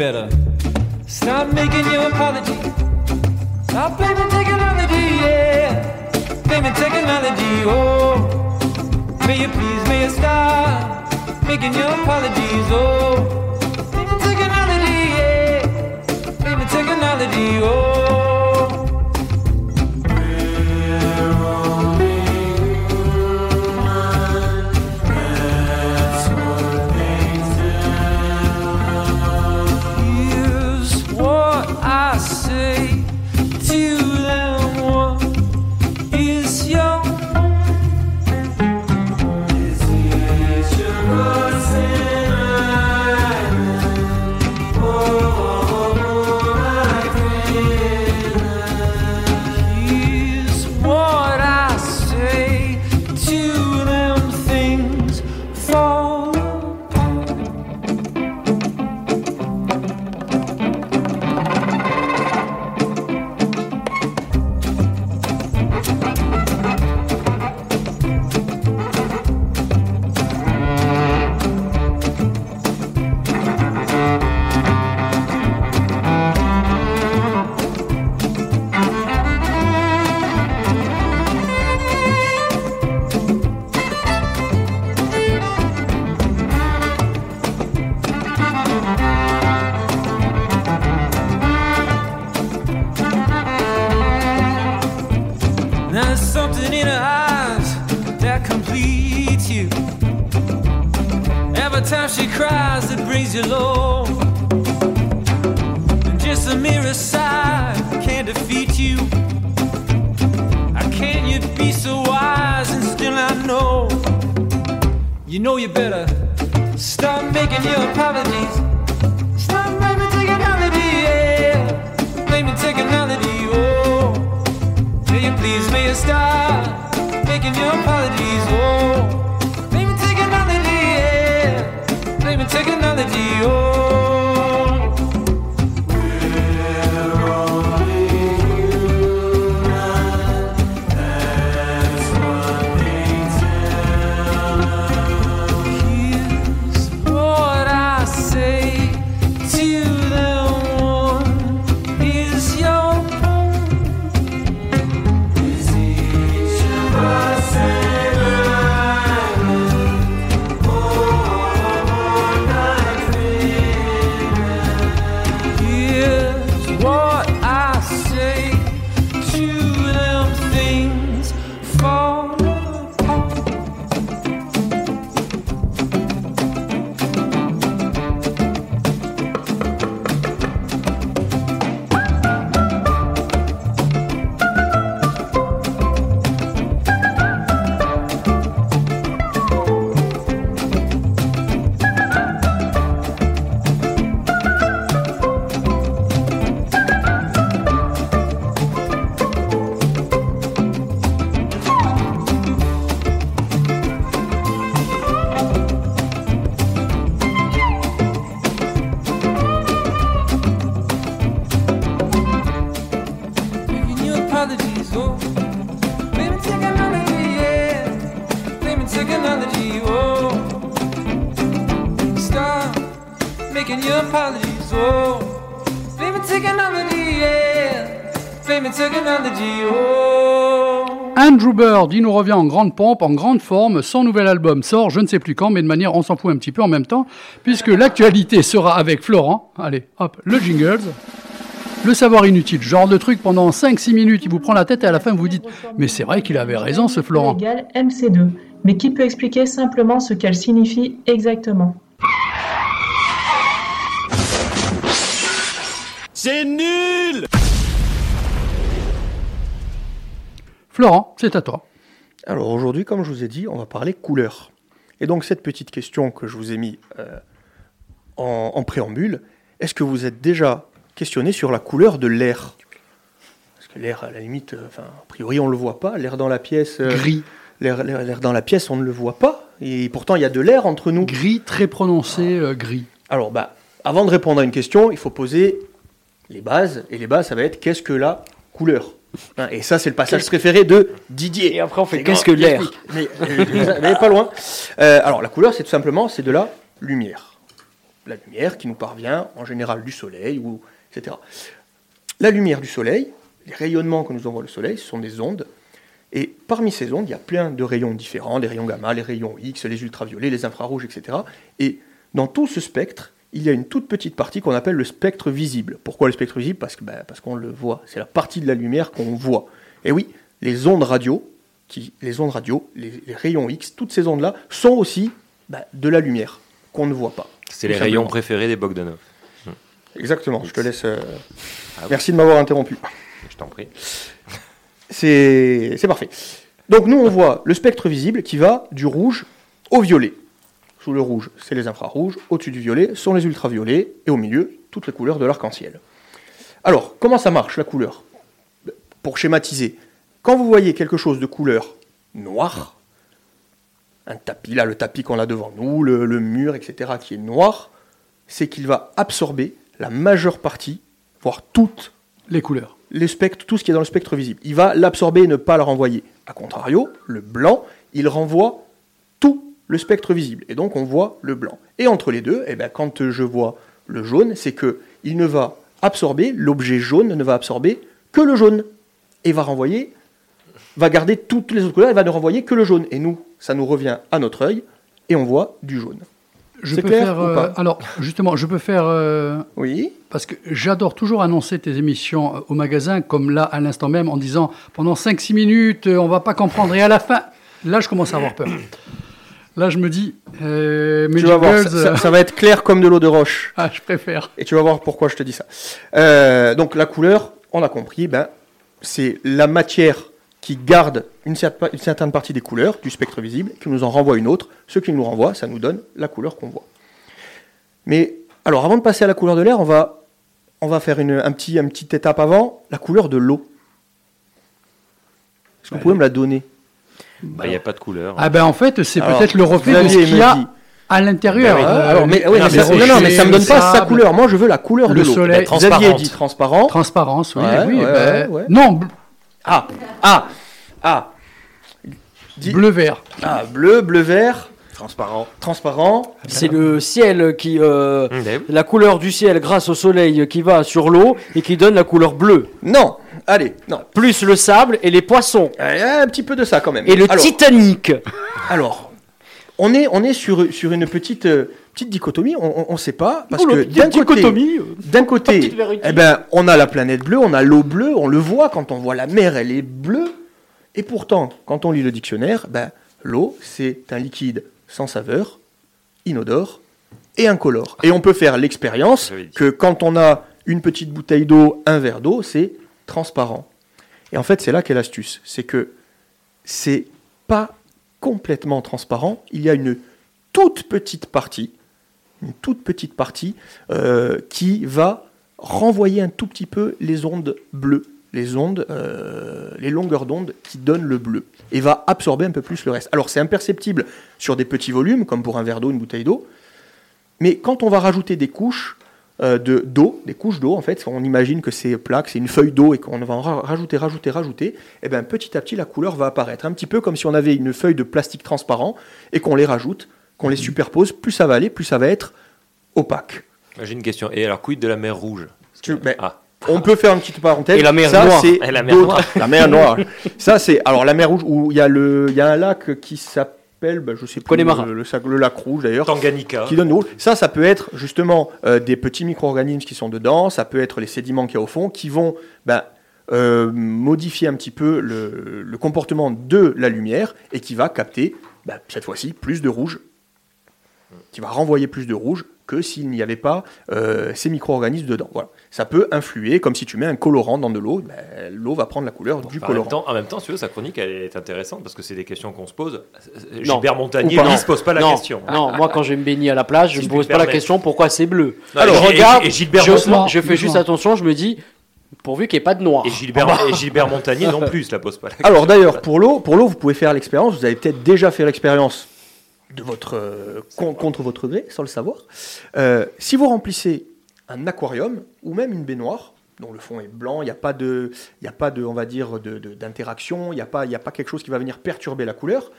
Better Il nous revient en grande pompe, en grande forme. Son nouvel album sort, je ne sais plus quand, mais de manière, on s'en fout un petit peu en même temps, puisque l'actualité sera avec Florent. Allez, hop, le jingles. Le savoir inutile, genre de truc pendant 5-6 minutes, il vous prend la tête et à la fin vous dites Mais c'est vrai qu'il avait raison ce Florent. égale MC2. Mais qui peut expliquer simplement ce qu'elle signifie exactement? C'est nul Florent, c'est à toi. Alors aujourd'hui, comme je vous ai dit, on va parler couleur. Et donc cette petite question que je vous ai mis euh, en, en préambule, est-ce que vous êtes déjà questionné sur la couleur de l'air? Parce que l'air, à la limite, euh, enfin, a priori, on ne le voit pas. L'air dans la pièce, euh, Gris. l'air, dans la pièce, on ne le voit pas. et pourtant il y a de l'air entre nous. Gris, très prononcé, gris. Alors, bah, avant de répondre à une question, il faut poser les bases. Et les bases, ça va être qu'est-ce que la couleur? Et ça, c'est le passage préféré de Didier. Et après, on fait qu'est-ce que l'air explique. Mais euh, pas loin. Euh, alors, la couleur, c'est tout simplement c'est de la lumière. La lumière qui nous parvient en général du soleil, ou, etc. La lumière du soleil, les rayonnements que nous envoie le soleil, ce sont des ondes. Et parmi ces ondes, il y a plein de rayons différents, les rayons gamma, les rayons X, les ultraviolets, les infrarouges, etc. Et dans tout ce spectre, il y a une toute petite partie qu'on appelle le spectre visible. Pourquoi le spectre visible? Parce que ben, parce qu'on le voit. C'est la partie de la lumière qu'on voit. Et oui, les ondes radio, qui, les ondes radio, les, les rayons X, toutes ces ondes-là sont aussi ben, de la lumière qu'on ne voit pas. C'est les rayons préférés des Bogdanov. Exactement. Je te laisse. euh, Ah oui. Merci de m'avoir interrompu. Je t'en prie. C'est c'est parfait. Donc nous, on voit le spectre visible qui va du rouge au violet. Sous le rouge, c'est les infrarouges. Au-dessus du violet sont les ultraviolets. Et au milieu, toutes les couleurs de l'arc-en-ciel. Alors, comment ça marche, la couleur? Pour schématiser, quand vous voyez quelque chose de couleur noire, un tapis, là, le tapis qu'on a devant nous, le, le mur, etc., qui est noir, c'est qu'il va absorber la majeure partie, voire toute Les couleurs. les spectres, tout ce qui est dans le spectre visible. Il va l'absorber et ne pas le renvoyer. A contrario, le blanc, il renvoie le spectre visible. Et donc on voit le blanc. Et entre les deux, eh ben, quand je vois le jaune, c'est que il ne va absorber, l'objet jaune ne va absorber que le jaune. Et va renvoyer, va garder toutes les autres couleurs et va ne renvoyer que le jaune. Et nous, ça nous revient à notre œil et on voit du jaune. Je peux clair faire. ou euh, alors, justement, je peux faire. euh, Oui Parce que j'adore toujours annoncer tes émissions euh, au magasin, comme là, à l'instant même, en disant pendant 5-6 minutes, on va pas comprendre. Et à la fin, là, je commence à avoir peur. Là, je me dis, euh, Tu Magic vas voir, Girls, ça, ça- euh, ça va être clair comme de l'eau de roche. ah, je préfère. Et tu vas voir pourquoi je te dis ça. Euh, donc la couleur, on a compris, ben, c'est la matière qui garde une, cer- une certaine partie des couleurs du spectre visible, qui nous en renvoie une autre. Ce qui nous renvoie, ça nous donne la couleur qu'on voit. Mais alors, avant de passer à la couleur de l'air, on va, on va faire une, un petit, une petite étape avant, la couleur de l'eau. Est-ce que vous pouvez me la donner? Bah, Il n'y a pas de couleur. Ah ben en fait, c'est peut-être le reflet de ce qu'il y a à l'intérieur. Ah, Euh, alors, mais, ouais, ça, non, non, mais ça me donne pas sa couleur. Moi, je veux la couleur Le de l'eau. soleil. Transparente. dit transparent. Transparence, oui. Ouais, oui ouais, ben. Non, Ah, ah, ah. Dis- bleu-vert. Ah, bleu, bleu, vert, Transparent. transparent. C'est le ciel qui. euh, Hum, ben la couleur du ciel grâce au soleil qui va sur l'eau et qui donne la couleur bleue. Non, allez, non. Plus le sable et les poissons. Euh, Un petit peu de ça quand même. Et le alors, Titanic. alors, on est, on est sur, sur une petite, euh, petite dichotomie, on ne sait pas, parce que d'un côté, dichotomie, d'un côté eh ben, on a la planète bleue, on a l'eau bleue, on le voit quand on voit la mer, elle est bleue. Et pourtant, quand on lit le dictionnaire, ben, l'eau, c'est un liquide sans saveur, inodore et incolore. Et on peut faire l'expérience que quand on a une petite bouteille d'eau, un verre d'eau, c'est transparent. Et en fait, c'est là qu'est l'astuce. C'est que c'est pas complètement transparent. Il y a une toute petite partie, une toute petite partie euh, qui va renvoyer un tout petit peu les ondes bleues, les ondes, euh, les longueurs d'onde qui donnent le bleu, et va absorber un peu plus le reste. Alors c'est imperceptible sur des petits volumes, comme pour un verre d'eau, une bouteille d'eau, mais quand on va rajouter des couches euh, de d'eau, des couches d'eau en fait, on imagine que c'est plat, que c'est une feuille d'eau et qu'on va en ra- rajouter, rajouter, rajouter, et bien petit à petit la couleur va apparaître, un petit peu comme si on avait une feuille de plastique transparent et qu'on les rajoute, qu'on les superpose, plus ça va aller, plus ça va être opaque. J'ai une question. Et alors, quid de la mer rouge? Tu- ben, Ah, On peut faire une petite parenthèse. Et la mer ça, Noire. c'est Et la mer Noire. La mer Noire. ça, c'est. Alors, la mer Rouge, où il y, a le- il y a un lac qui s'appelle. Ben, je sais plus. Connemara. Le, le, sac- le lac Rouge, d'ailleurs. Tanganyika. Qui donne rouge. Ça, ça peut être justement euh, des petits micro-organismes qui sont dedans. Ça peut être les sédiments qu'il y a au fond qui vont ben, euh, modifier un petit peu le, le comportement de la lumière et qui va capter, ben, cette fois-ci, plus de rouge. Qui va renvoyer plus de rouge que s'il n'y avait pas euh, ces micro-organismes dedans. Voilà. Ça peut influer, comme si tu mets un colorant dans de l'eau, ben, l'eau va prendre la couleur du Enfin, en, même colorant. temps, en même temps, si tu veux, sa chronique elle est intéressante parce que c'est des questions qu'on se pose. Non. Gilbert Montagnier, lui, se pose pas la non, question. non, moi quand je vais me baigner à la plage, je Si me pose pas la question pourquoi c'est bleu. Non, Alors, et- je et- regarde, et Gilbert je, Montagnier- je fais juste attention, je me dis, pourvu qu'il n'y ait pas de noir. Et Gilbert, et Gilbert Montagnier non plus se la pose pas la question. Alors d'ailleurs, pour l'eau, pour l'eau, vous pouvez faire l'expérience. Vous avez peut-être déjà fait l'expérience de votre, euh, con- contre votre gré, sans le savoir. Euh, si vous remplissez un aquarium ou même une baignoire, dont le fond est blanc, il n'y a pas de, il y a pas de, on va dire, d'interaction, il n'y a pas, il y a pas quelque chose qui va venir perturber la couleur.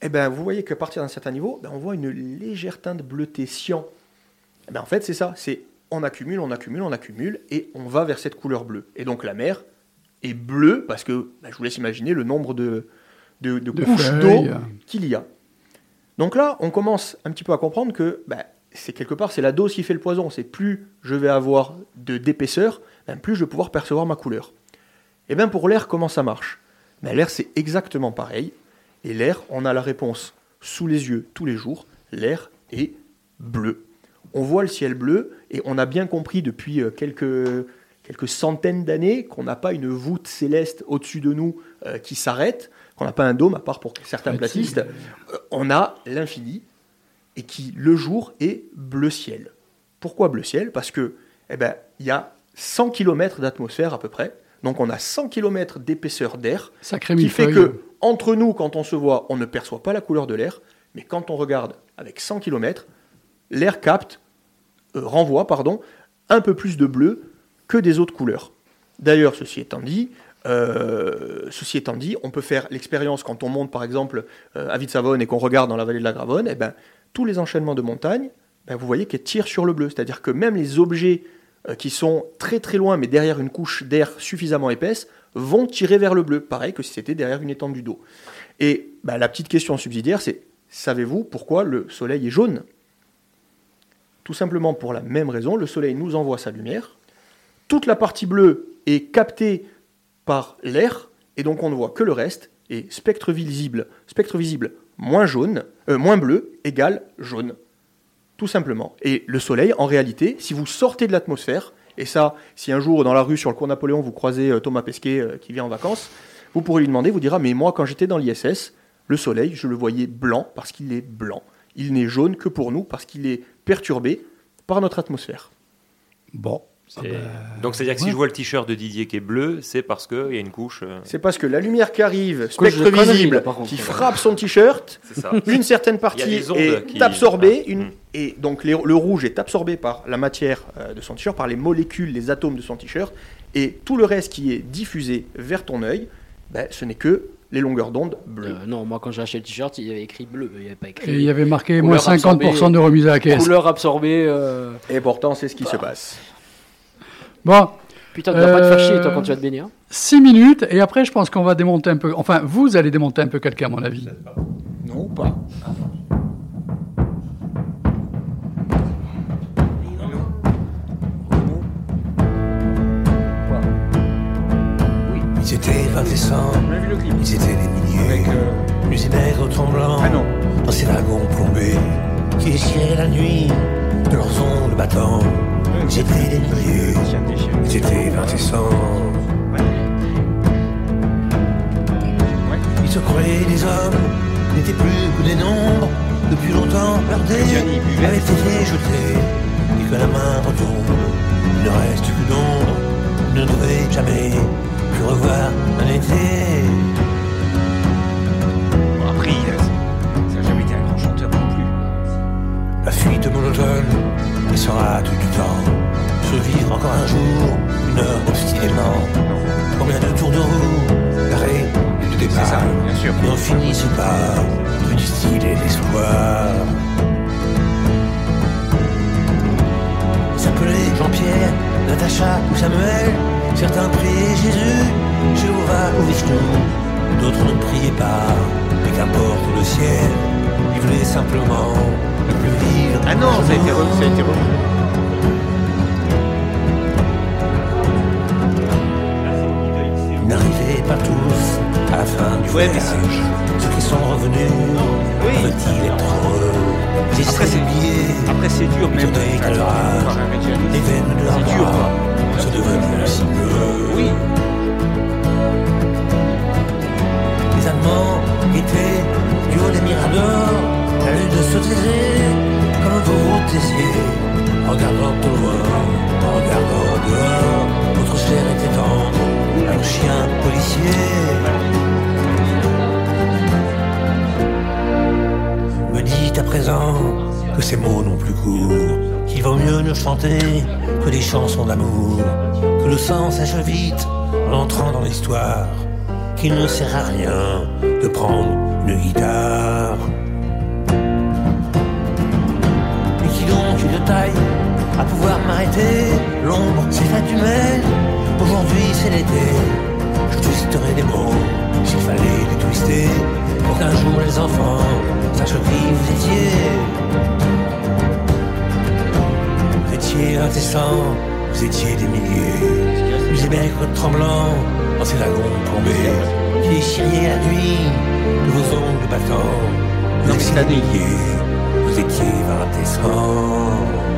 Eh ben, vous voyez qu'à partir d'un certain niveau, ben, on voit une légère teinte bleutée cyan. Eh ben, en fait, c'est ça. C'est on accumule, on accumule, on accumule, et on va vers cette couleur bleue. Et donc la mer est bleue parce que ben, je vous laisse imaginer le nombre de, de, de De couches d'eau qu'il y a. Donc là, on commence un petit peu à comprendre que ben, c'est quelque part c'est la dose qui fait le poison. C'est plus je vais avoir de d'épaisseur, ben, plus je vais pouvoir percevoir ma couleur. Et bien pour l'air, comment ça marche? Ben, L'air c'est exactement pareil. Et l'air, on a la réponse sous les yeux tous les jours. L'air est bleu. On voit le ciel bleu et on a bien compris depuis euh, quelques, quelques centaines d'années qu'on n'a pas une voûte céleste au-dessus de nous euh, qui s'arrête, qu'on n'a pas un dôme, à part pour certains platistes. Euh, on a l'infini et qui, le jour, est bleu ciel. Pourquoi bleu ciel? Parce que eh ben, il y a 100 km d'atmosphère à peu près. Donc on a 100 km d'épaisseur d'air qui fait que entre nous, quand on se voit, on ne perçoit pas la couleur de l'air, mais quand on regarde avec 100 km, l'air capte, euh, renvoie, pardon, un peu plus de bleu que des autres couleurs. D'ailleurs, ceci étant dit, euh, ceci étant dit, on peut faire l'expérience quand on monte, par exemple, euh, à Vite-Savonne et qu'on regarde dans la vallée de la Gravonne, eh ben, tous les enchaînements de montagnes, ben, vous voyez qu'elles tirent sur le bleu. C'est-à-dire que même les objets euh, qui sont très très loin, mais derrière une couche d'air suffisamment épaisse, vont tirer vers le bleu, pareil que si c'était derrière une étendue d'eau. Et ben, la petite question subsidiaire, c'est savez-vous pourquoi le Soleil est jaune? Tout simplement pour la même raison, le Soleil nous envoie sa lumière, toute la partie bleue est captée par l'air, et donc on ne voit que le reste, et spectre visible, spectre visible moins jaune, euh, moins bleu égale jaune. Tout simplement. Et le soleil, en réalité, si vous sortez de l'atmosphère, et ça, si un jour dans la rue sur le cours Napoléon vous croisez euh, Thomas Pesquet euh, qui vient en vacances, vous pourrez lui demander, vous dira, mais moi quand j'étais dans l'ISS, le soleil, je le voyais blanc parce qu'il est blanc. Il n'est jaune que pour nous parce qu'il est perturbé par notre atmosphère. Bon. C'est- Donc c'est-à-dire que si je vois le t-shirt de Didier qui est bleu, c'est parce qu'il y a une couche. euh, C'est parce que la lumière qui arrive, spectre là, visible, contre. qui frappe son t-shirt, C'est ça. une certaine partie est qui- absorbée, Ah, une, mm. et donc les- le rouge est absorbé par la matière euh, de son t-shirt, par les molécules, les atomes de son t-shirt, et tout le reste qui est diffusé vers ton œil, ben, ce n'est que les longueurs d'onde bleues. Euh, non, moi quand j'ai acheté le t-shirt, il y avait écrit bleu, il n'y avait pas écrit. Et il y avait marqué moins 50% de remise à la caisse. Couleur absorbée. euh, Et pourtant, c'est ce qui se passe. Bon, Putain, tu vas pas te faire Euh, chier toi quand tu vas te baigner. hein. 6 minutes, et après, je pense qu'on va démonter un peu. Enfin, vous allez démonter un peu quelqu'un, à mon avis. Non, pas. Ils étaient 20 décembre, ils étaient des milliers. Avec. euh, tremblants Ah non. dans ces wagons plombés qui déchiraient la nuit de leurs ongles battants. Des milliers, Tiens, déchiré. ils étaient 20 décembre. Ils se croyaient des hommes, n'étaient plus que des nombres. Depuis longtemps, buvait. avait été jeté. Et que la main retombe, il ne reste d'ombre. Ils ne devaient jamais plus revoir un été. Bon, après, ça n'a jamais été un grand chanteur non plus. La fuite monotone, elle sera tout du temps. Survivre encore un jour, une heure obstinément. Combien de tours de roue, d'arrêt et de départ. N'en finissent pas de distiller l'espoir. Ils s'appelaient Jean-Pierre, Natacha ou Samuel. Certains priaient Jésus, Jéhovah ou Vishnu. D'autres ne priaient pas, mais qu'importe le ciel. Ils voulaient simplement vivre. Ah non, ça a été re- ça a été repris. Ils n'arrivaient pas tous à la fin du Ouais, voyage. Ceux qui sont revenus, Oui. être heureux? Ils Après, c'est- billets, Après, c'est dur, même. à les veines de C'est dur, sont devenues si bleues. Oui. Les Allemands étaient du haut des miradors, la lune se taisait comme vous taisiez, regardant au loin, en regardant dehors, votre chair était tendre, un chien policier. court, qu'il vaut mieux ne chanter que des chansons d'amour, que le sang sèche vite en entrant dans l'histoire, qu'il ne sert à rien de prendre une guitare. Taille à pouvoir m'arrêter L'ombre faite humaine, aujourd'hui c'est l'été. Je twisterai des mots s'il fallait les twister pour qu'un jour les enfants sachent qui vous étiez. Vous étiez indécents, vous étiez des milliers. Vous aimez votre tremblant dans ces wagons plombés qui déchiriez la nuit de vos ongles battants. Vous vous étiez indécents. Guitare,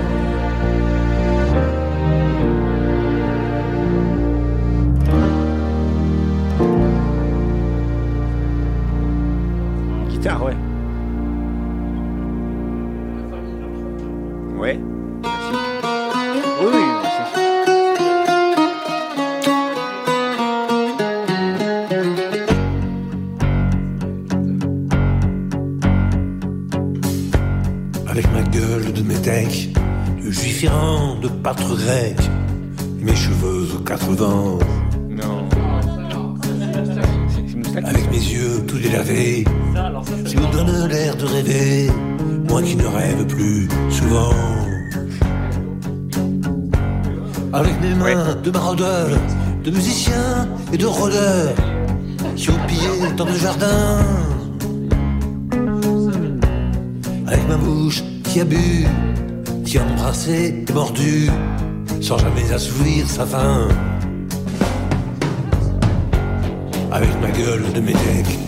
de métèque,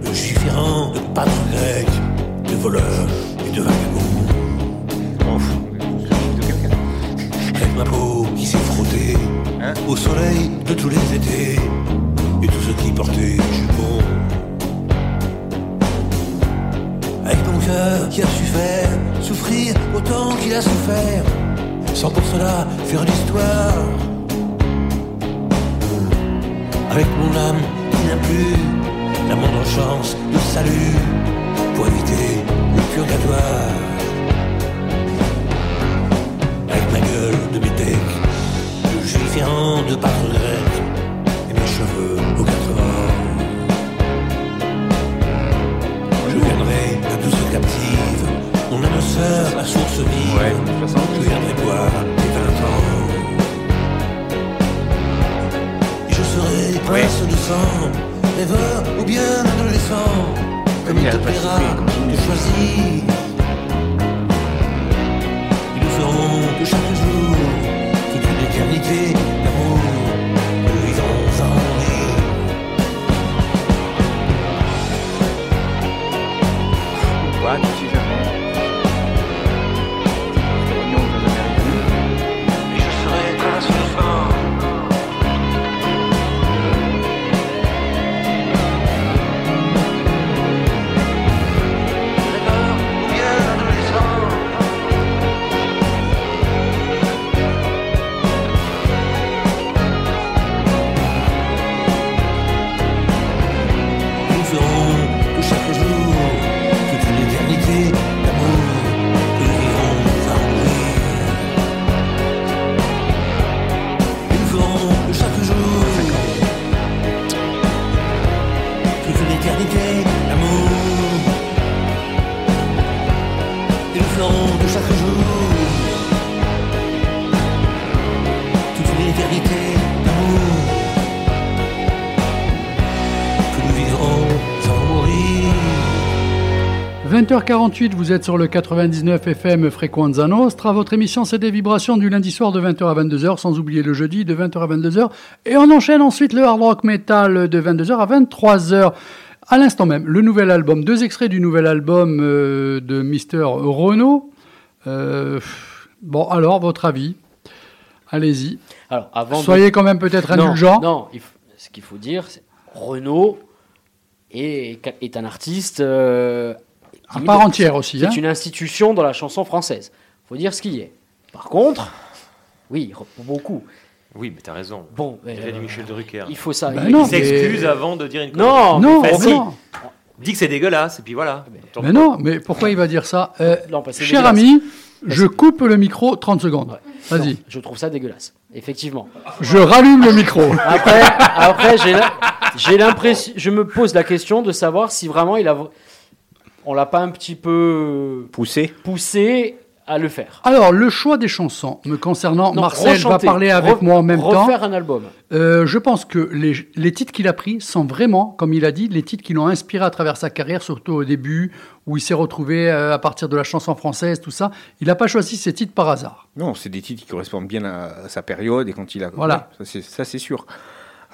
de juif errant, de pâtre grec, de voleur et de vagabond. Avec ma peau qui s'est frottée Hein au soleil de tous les étés, et tous ceux qui portaient jupons. Avec mon cœur qui a su faire souffrir autant qu'il a souffert, sans pour cela faire l'histoire. Avec mon âme n'a plus la moindre chance de salut pour éviter le purgatoire. Avec ma gueule de métèque, juif errant de pâtre grec, et mes cheveux aux quatre vents. Je viendrai à douce captive, mon âme sœur, la source vive. Ouais, 60. Je viendrai boire prince de sang, rêveur ou bien adolescent, comme il te plaira de choisir. Et nous ferons de chaque jour toute une éternité d'amour. Nous mourir. Quoi, tu 20h48, vous êtes sur le 99 FM Frequenza Nostra. Votre émission, c'est des vibrations du lundi soir de 20h à 22h, sans oublier le jeudi de 20h à 22h. Et on enchaîne ensuite le hard rock metal de 22h à 23h. À l'instant même, le nouvel album, deux extraits du nouvel album euh, de Mister Renault. Euh, bon, alors, votre avis? Allez-y. Alors, avant de- Soyez quand même peut-être Non, indulgents. Non, ce qu'il faut dire, c'est Renault est, est un artiste euh, À part entière aussi. C'est hein. une institution dans la chanson française. faut dire ce qu'il y est. Par contre, oui, pour beaucoup. Oui, mais t'as raison. Bon, Il euh, a dit Michel Drucker. il faut ça. Ben il- non, il s'excuse mais- avant de dire une Non, Non, Bah, mais si. non. Dis que c'est dégueulasse, et puis voilà. Mais non, mais pourquoi il va dire ça Euh, Non, Cher ami, Je coupe le micro 30 secondes. Ouais. Vas-y. Je trouve ça dégueulasse, effectivement. Je rallume le micro. Après, après j'ai l'impression, je me pose la question de savoir si vraiment il a, on l'a pas un petit peu Poussé. poussé à le faire. Alors, le choix des chansons me concernant, Non, Marcel va parler avec moi en même temps. Refaire un album. Euh, je pense que les, les titres qu'il a pris sont vraiment, comme il a dit, les titres qui l'ont inspiré à travers sa carrière, surtout au début, où il s'est retrouvé euh, à partir de la chanson française, tout ça. Il n'a pas choisi ces titres par hasard. Non, c'est des titres qui correspondent bien à, à sa période et quand il a. Voilà. Ouais, ça, c'est- ça, c'est sûr.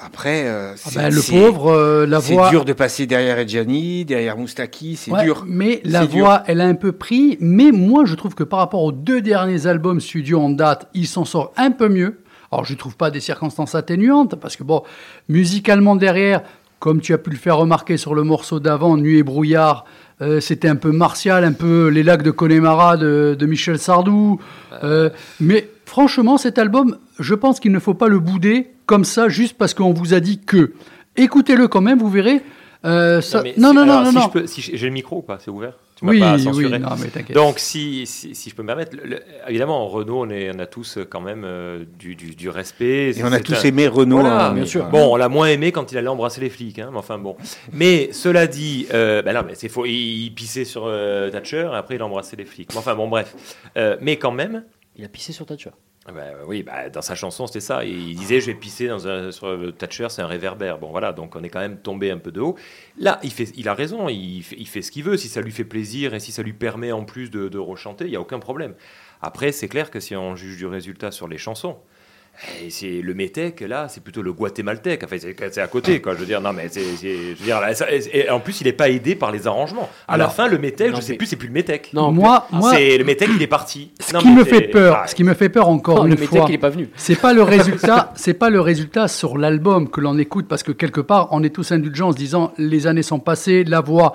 Après, euh, Ah c'est ben, le c'est- pauvre, euh, la C'est voix. dur de passer derrière Edjani, derrière Moustaki, c'est Ouais, dur. Mais la C'est dur. voix, elle a un peu pris. Mais moi, je trouve que par rapport aux deux derniers albums studio en date, il s'en sort un peu mieux. Alors, je ne trouve pas des circonstances atténuantes, parce que, bon, musicalement derrière, comme tu as pu le faire remarquer sur le morceau d'avant, Nuit et brouillard, euh, c'était un peu martial, un peu les lacs de Connemara de, de Michel Sardou. Euh, mais franchement, cet album, je pense qu'il ne faut pas le bouder comme ça, juste parce qu'on vous a dit que. Écoutez-le quand même, vous verrez. Euh, ça- mais Non, si- non, non, alors, non, si non. je peux- si j'ai le micro ou pas C'est ouvert Tu Oui, pas oui, censuré non, mais t'inquiète. Donc, si, si, si je peux me permettre, le- le- évidemment, Renault, on, est, on a tous euh, quand même euh, du, du, du respect. Et on a tous un- aimé Renault. Voilà, hein, bien sûr. Bon, on l'a moins aimé quand il allait embrasser les flics, hein, mais enfin bon. Mais cela dit, euh, ben non, mais c'est faux. Il, il pissait sur euh, Thatcher, et après il embrassait les flics. Mais enfin bon, bref. Euh, mais quand même, Il a pissé sur Thatcher. Ah bah, oui, bah, dans sa chanson c'était ça. Il disait, je vais pisser dans un, sur Thatcher, c'est un réverbère. Bon voilà, donc on est quand même tombé un peu de haut. Là, il, a raison, il fait, il fait ce qu'il veut. Si ça lui fait plaisir et si ça lui permet en plus de, de rechanter, il n'y a aucun problème. Après, c'est clair que si on juge du résultat sur les chansons, c'est le métèque là, c'est plutôt le guatémaltèque. Enfin, c'est c'est à côté, quoi. Je veux dire, non, mais c'est, c'est- je veux dire, là, ça- et en plus, il n'est pas aidé par les arrangements. À la fin, le métèque, non, je sais plus, c'est plus le métèque. Non, moi, moi, c'est le métèque, il est parti. ce Non, qui me fait peur, ah, ce qui me fait peur encore Non, une le fois, il est pas venu. c'est pas le résultat, c'est pas le résultat sur l'album que l'on écoute parce que quelque part, on est tous indulgents en se disant les années sont passées, la voix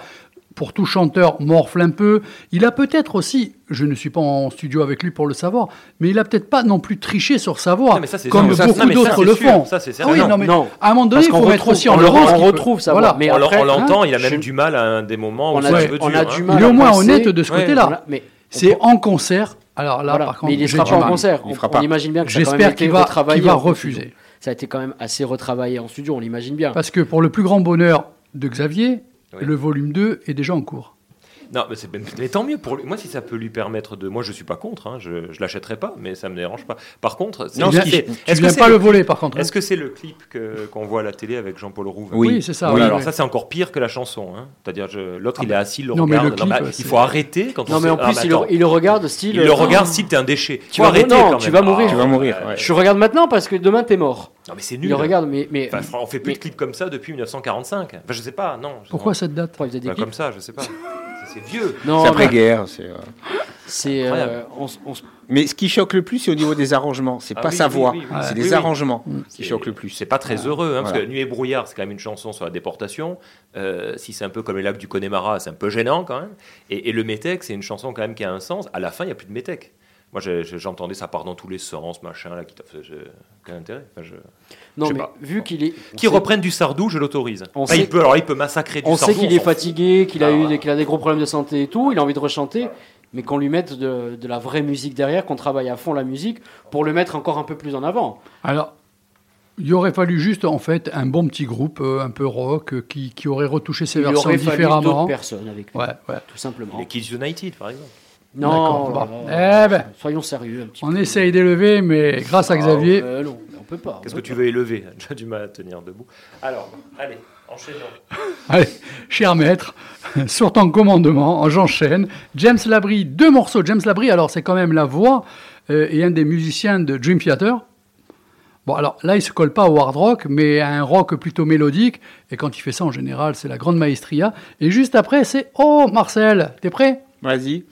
pour tout chanteur morfle un peu. Il a peut-être aussi, je ne suis pas en studio avec lui pour le savoir, mais il a peut-être pas non plus triché sur sa voix, Non, mais ça, c'est comme. Ça, beaucoup ça, d'autres le sûr. font. Ça, c'est Ah certain. oui, Non, non, mais non. à un moment donné, Parce il faut mettre aussi en on le- on retrouve voix. Voilà. Mais on l'en- après, on l'entend, il a je- même du mal à un des moments où On a, du- peu on dur, a hein. du mal Il est au moins passer- honnête de ce Ouais, côté-là. C'est en concert. Alors là, Voilà. par contre, mais il ne sera pas en concert. On, imagine bien que ça J'espère qu'il va, refuser. Ça a été quand même assez retravaillé en studio, on l'imagine bien. Parce que pour le plus grand bonheur de Xavier, Oui. le volume 2 est déjà en cours. Non, mais, c'est- mais tant mieux pour lui. Moi, si ça peut lui permettre de. Moi, je suis pas contre, hein, je, je l'achèterai pas, mais ça me dérange pas. Par contre, c'est- Non, est-ce que c'est- tu est-ce que viens c'est pas le voler par contre. hein. Est-ce que c'est le clip que- qu'on voit à la télé avec Jean-Paul Rouve Oui. Oui, c'est ça. Oui, oui, alors oui. ça c'est encore pire que la chanson. Hein. C'est-à-dire je- l'autre il est assis, il le non, regarde. le clip, mais c'est- il faut arrêter quand on Non, mais en Ah, plus, il, le, il regarde style. Il le euh, regarde si t'es un déchet. Tu vas- arrêter non, tu vas mourir. Tu vas mourir. Je regarde maintenant parce que demain t'es mort. Non mais c'est Il nul. le regarde, mais. on fait plus de clips comme ça depuis 1945. Enfin, je sais pas, non. Pourquoi cette date? Pourquoi il faisait des Enfin, clips Comme ça, je sais pas. C'est vieux. Non, C'est après-guerre. c'est, euh. c'est. euh, s- Mais ce qui choque le plus, c'est au niveau des arrangements. C'est Ah pas oui, sa voix, oui, oui. c'est les oui. arrangements qui C'est- choquent le plus. C'est pas très heureux, hein, parce que Nuit et brouillard, c'est quand même une chanson sur la déportation. Euh, si c'est un peu comme les lacs du Connemara, c'est un peu gênant quand même. Et, et le métèque, c'est une chanson quand même qui a un sens. À la fin, il n'y a plus de métèque. Moi, j'entendais ça part dans tous les sens, machin, là, qui t'a fait. j'ai- Quel intérêt Enfin, je- Non, mais pas. vu qu'il est. on Qui sait- reprenne du Sardou, je l'autorise. On sait- il peut, alors il peut massacrer du On Sardou. sait qu'il on est fatigué, qu'il a, Ah, eu voilà. des, qu'il a des gros problèmes de santé et tout, il a envie de rechanter, mais qu'on lui mette de, de la vraie musique derrière, qu'on travaille à fond la musique pour le mettre encore un peu plus en avant. Alors, il aurait fallu juste en fait un bon petit groupe, euh, un peu rock, euh, qui, qui aurait retouché ses il versions aurait fallu différemment. d'autres personnes avec lui, Ouais, ouais. tout simplement. Les Kids United, par exemple. Non, Eh ben. soyons sérieux un petit On peu. essaye d'élever, mais grâce à Xavier, non, on peut pas. Qu'est-ce que tu veux élever J'ai du mal à tenir debout. Alors, allez, enchaînons. allez, cher maître, sur ton commandement, j'enchaîne. James Labrie, deux morceaux. James Labrie, alors c'est quand même la voix euh, et un des musiciens de Dream Theater. Bon, alors là, il se colle pas au hard rock, mais à un rock plutôt mélodique. Et quand il fait ça, en général, c'est la grande maestria. Et juste après, c'est Oh, Marcel, t'es prêt? Vas-y.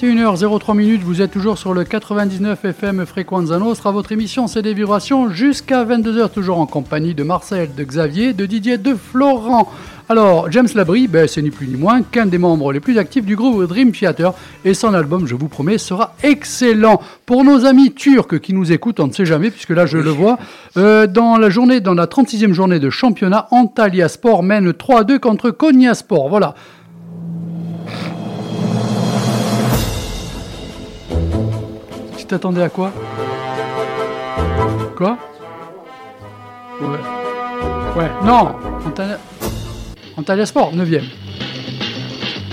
21h03 minutes, vous êtes toujours sur le 99 FM Frequenza Nostra. Votre émission, c'est des vibrations jusqu'à 22h, toujours en compagnie de Marcel, de Xavier, de Didier, de Florent. Alors, James Labrie, ben, c'est ni plus ni moins qu'un des membres les plus actifs du groupe Dream Theater. Et son album, je vous promets, sera excellent. Pour nos amis turcs qui nous écoutent, on ne sait jamais, puisque là, je le vois, euh, dans la journée, dans la 36e journée de championnat, Antalya Sport mène 3 à 2 contre Konya Sport. Voilà. T'attendais à quoi Quoi Ouais. Ouais, non Antalya, Sport, 9ème.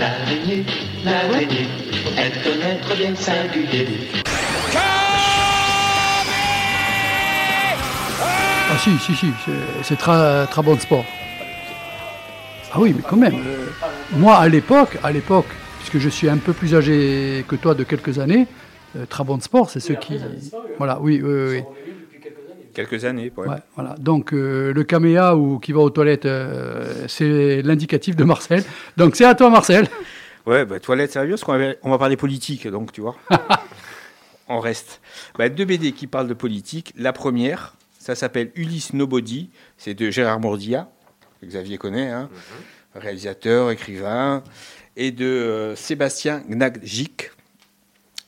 L'araignée, l'araignée, est un être bien singulier. Ah si, si, si, c'est- très, très bon sport. Ah oui, mais quand même. moi, à l'époque, à l'époque, puisque je suis un peu plus âgé que toi de quelques années, euh, très bon sport, c'est ceux qui... Voilà, oui, oui, oui. oui. Quelques années, ouais. Ouais, voilà. Donc euh, le caméa ou qui va aux toilettes, euh, c'est l'indicatif de Marcel. Donc c'est à toi, Marcel. Ouais, bah, toilette, sérieux, parce qu'on va, on va parler politique, donc tu vois. on reste. Bah, deux BD qui parlent de politique. La première, ça s'appelle Ulysse Nobody, c'est de Gérard Mordia, que Xavier connaît, hein, réalisateur, écrivain, et de euh, Sébastien Gnagjic.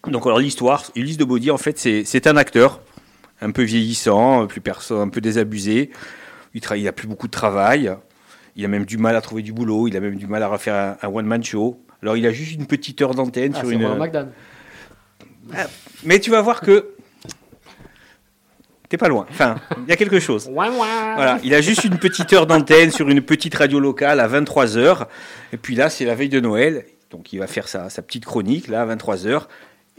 Donc alors l'histoire, Ulysse Nobody, en fait, c'est un acteur, un peu vieillissant, plus perso, un peu désabusé. Il, tra- il a plus beaucoup de travail. Il a même du mal à trouver du boulot. Il a même du mal à refaire un, un one-man show. Alors, il a juste une petite heure d'antenne Ah, sur une. McDan. Mais tu vas voir que. T'es pas loin. Enfin, il y a quelque chose. Voilà, il a juste une petite heure d'antenne sur une petite radio locale à 23h. Et puis là, c'est la veille de Noël. Donc il va faire sa, sa petite chronique, là, à 23h.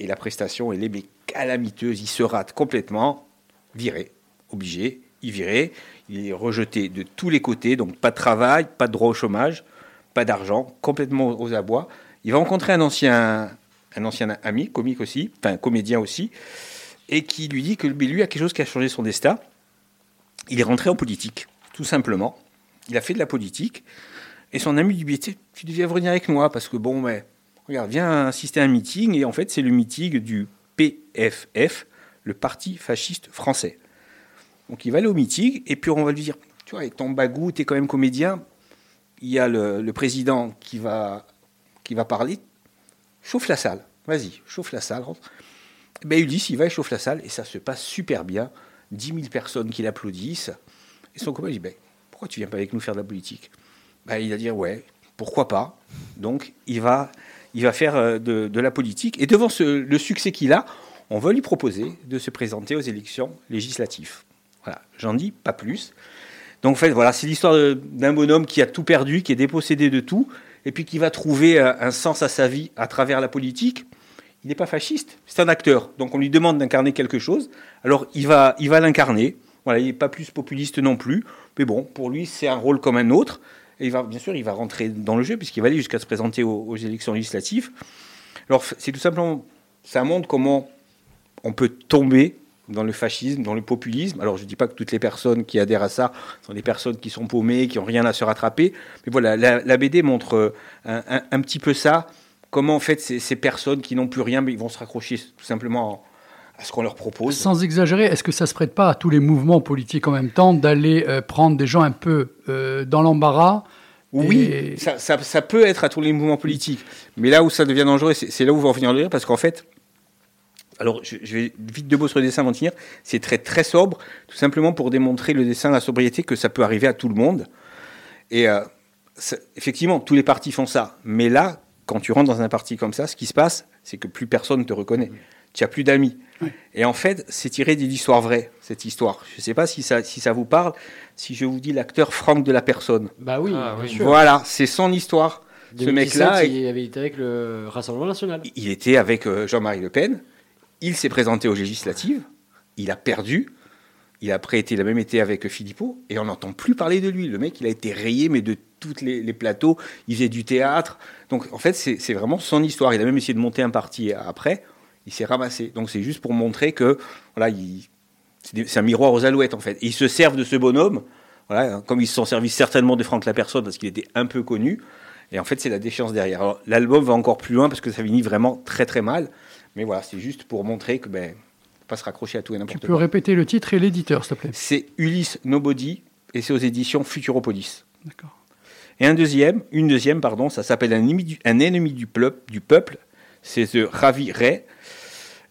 Et la prestation, elle est calamiteuse. Il se rate complètement. Viré. Obligé. Il viré. Il est rejeté de tous les côtés. Donc pas de travail, pas de droit au chômage, pas d'argent, complètement aux abois. Il va rencontrer un ancien, un ancien ami, comique aussi, enfin comédien aussi, et qui lui dit que lui a quelque chose qui a changé son destin. Il est rentré en politique, tout simplement. Il a fait de la politique. Et son ami lui dit, tu devais venir avec moi, parce que bon, mais, regarde, viens assister à un meeting. Et en fait, c'est le meeting du PFF, le Parti fasciste français. Donc il va aller au meeting, et puis on va lui dire, tu vois, avec ton bagou, tu es quand même comédien. Il y a le, président qui va, qui va parler. Chauffe la salle. Vas-y, chauffe la salle. rentre. Eh Ben, Ulysse, il va, il chauffe la salle, et ça se passe super bien. 10 000 personnes qui l'applaudissent. Et son copain dit, ben, pourquoi tu viens pas avec nous faire de la politique? Ben, Il va dire, ouais, pourquoi pas? Donc, il va, il va faire euh, de, la politique. Et devant le succès qu'il a, on va lui proposer de se présenter aux élections législatives. Voilà, j'en dis pas plus. Donc, en fait, voilà, c'est l'histoire d'un bonhomme qui a tout perdu, qui est dépossédé de tout, et puis qui va trouver euh, un sens à sa vie à travers la politique. Il n'est pas fasciste, c'est un acteur. Donc on lui demande d'incarner quelque chose. Alors il va, il va l'incarner. Voilà, il n'est pas plus populiste non plus. Mais bon, pour lui, c'est un rôle comme un autre. Il va, bien sûr, il va rentrer dans le jeu puisqu'il va aller jusqu'à se présenter aux, élections législatives. Alors c'est tout simplement, ça montre comment on peut tomber dans le fascisme, dans le populisme. Alors je ne dis pas que toutes les personnes qui adhèrent à ça sont des personnes qui sont paumées, qui n'ont rien à se rattraper. Mais voilà, la, BD montre euh, un, petit peu ça. Comment en fait ces, ces personnes qui n'ont plus rien, mais ils vont se raccrocher tout simplement à ce qu'on leur propose. Sans exagérer, est-ce que ça se prête pas à tous les mouvements politiques en même temps d'aller euh, prendre des gens un peu euh, dans l'embarras Oui, et- ça, ça- ça peut être à tous les mouvements politiques. Mais là où ça devient dangereux, c'est là où va en venir le parce qu'en fait, alors je, je vais vite de mots sur le dessin avant de finir, c'est très très sobre, tout simplement pour démontrer le dessin, la sobriété, que ça peut arriver à tout le monde. Et euh, effectivement, tous les partis font ça. Mais là, quand tu rentres dans un parti comme ça, ce qui se passe, c'est que plus personne ne te reconnaît. Tu n'as plus d'amis. Et en fait, c'est tiré d'une histoire vraie, cette histoire. Je ne sais pas si ça, si ça vous parle, si je vous dis l'acteur Franck de la personne. Bah oui, Ah, bien sûr. Voilà, c'est son histoire. Ce 2017, mec-là, il avait été avec le Rassemblement National. il était avec euh, Jean-Marie Le Pen. Il s'est présenté aux législatives. Il a perdu. Il a après été, il a même été avec Philippot. Et on n'entend plus parler de lui. Le mec, il a été rayé, mais de tous les, les plateaux. Il faisait du théâtre. Donc, en fait, c'est vraiment son histoire. Il a même essayé de monter un parti après. Il s'est ramassé. Donc, c'est juste pour montrer que, voilà, il- c'est un miroir aux alouettes, en fait. Et ils se servent de ce bonhomme. Voilà, hein, comme ils se sont servis certainement de Franck Lapersonne parce qu'il était un peu connu. Et en fait, c'est la déchéance derrière. L'album va encore plus loin parce que ça finit vraiment très très mal. Mais voilà, c'est juste pour montrer que ben, pas se raccrocher à tout et Tu n'importe peux quoi. répéter le titre et l'éditeur, s'il te plaît. C'est Ulysse Nobody et c'est aux éditions Futuropolis. D'accord. Et un deuxième, une deuxième, pardon, ça s'appelle un ennemi du, un ennemi du, pleup- du peuple. C'est The Ravi Ray.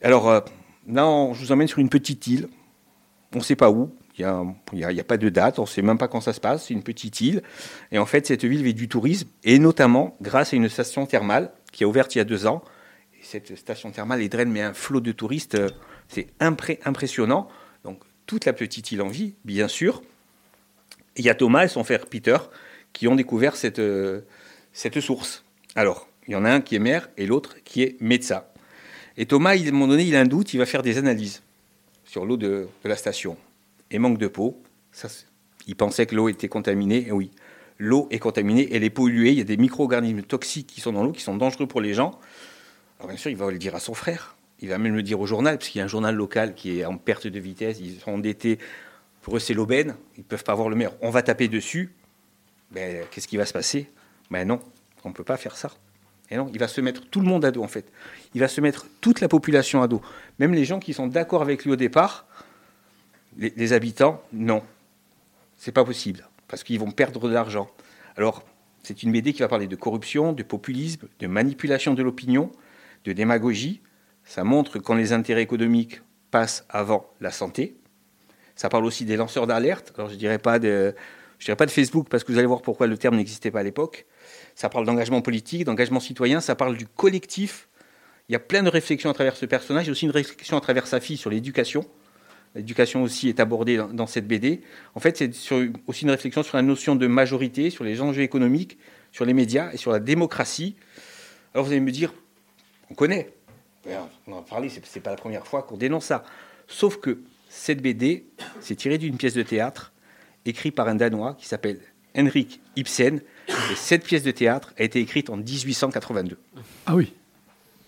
Alors euh, là, on- je vous emmène sur une petite île. On ne sait pas où. Il n'y a, pas de date. On ne sait même pas quand ça se passe. C'est une petite île. Et en fait, cette ville vit du tourisme. Et notamment grâce à une station thermale qui a ouverte il y a deux ans. Et cette station thermale, elle draine mais un flot de touristes. euh, C'est impressionnant. Donc toute la petite île en vie, bien sûr. Il y a Thomas et son frère Peter qui ont découvert cette, euh, cette source. Alors, il y en a un qui est maire et l'autre qui est médecin. Et Thomas, à un moment donné, il a un doute, il va faire des analyses sur l'eau de, la station. Et manque de peau. Il pensait que l'eau était contaminée. Oui, l'eau est contaminée, elle est polluée. Il y a des micro-organismes toxiques qui sont dans l'eau, qui sont dangereux pour les gens. Alors, bien sûr, il va le dire à son frère. Il va même le dire au journal, parce qu'il y a un journal local qui est en perte de vitesse. Ils sont endettés. Pour eux, c'est l'aubaine. Ils ne peuvent pas voir le maire. On va taper dessus. Ben, qu'est-ce qui va se passer? Ben non, on ne peut pas faire ça. Il va se mettre tout le monde à dos, en fait. Il va se mettre toute la population à dos. Même les gens qui sont d'accord avec lui au départ, les, habitants, non. C'est pas possible, parce qu'ils vont perdre de l'argent. Alors, c'est une BD qui va parler de corruption, de populisme, de manipulation de l'opinion, de démagogie. Ça montre quand les intérêts économiques passent avant la santé. Ça parle aussi des lanceurs d'alerte. Alors, je dirais dirais pas de Facebook, parce que vous allez voir pourquoi le terme n'existait pas à l'époque. Ça parle d'engagement politique, d'engagement citoyen, ça parle du collectif. Il y a plein de réflexions à travers ce personnage, a aussi une réflexion à travers sa fille sur l'éducation. L'éducation aussi est abordée dans, cette BD. En fait, c'est aussi une réflexion sur la notion de majorité, sur les enjeux économiques, sur les médias et sur la démocratie. Alors vous allez me dire, on connaît, on en a parlé, c'est pas la première fois qu'on dénonce ça. Sauf que cette BD, c'est tiré d'une pièce de théâtre écrite par un Danois qui s'appelle Henrik Ibsen. Et cette pièce de théâtre a été écrite en 1882. Ah oui.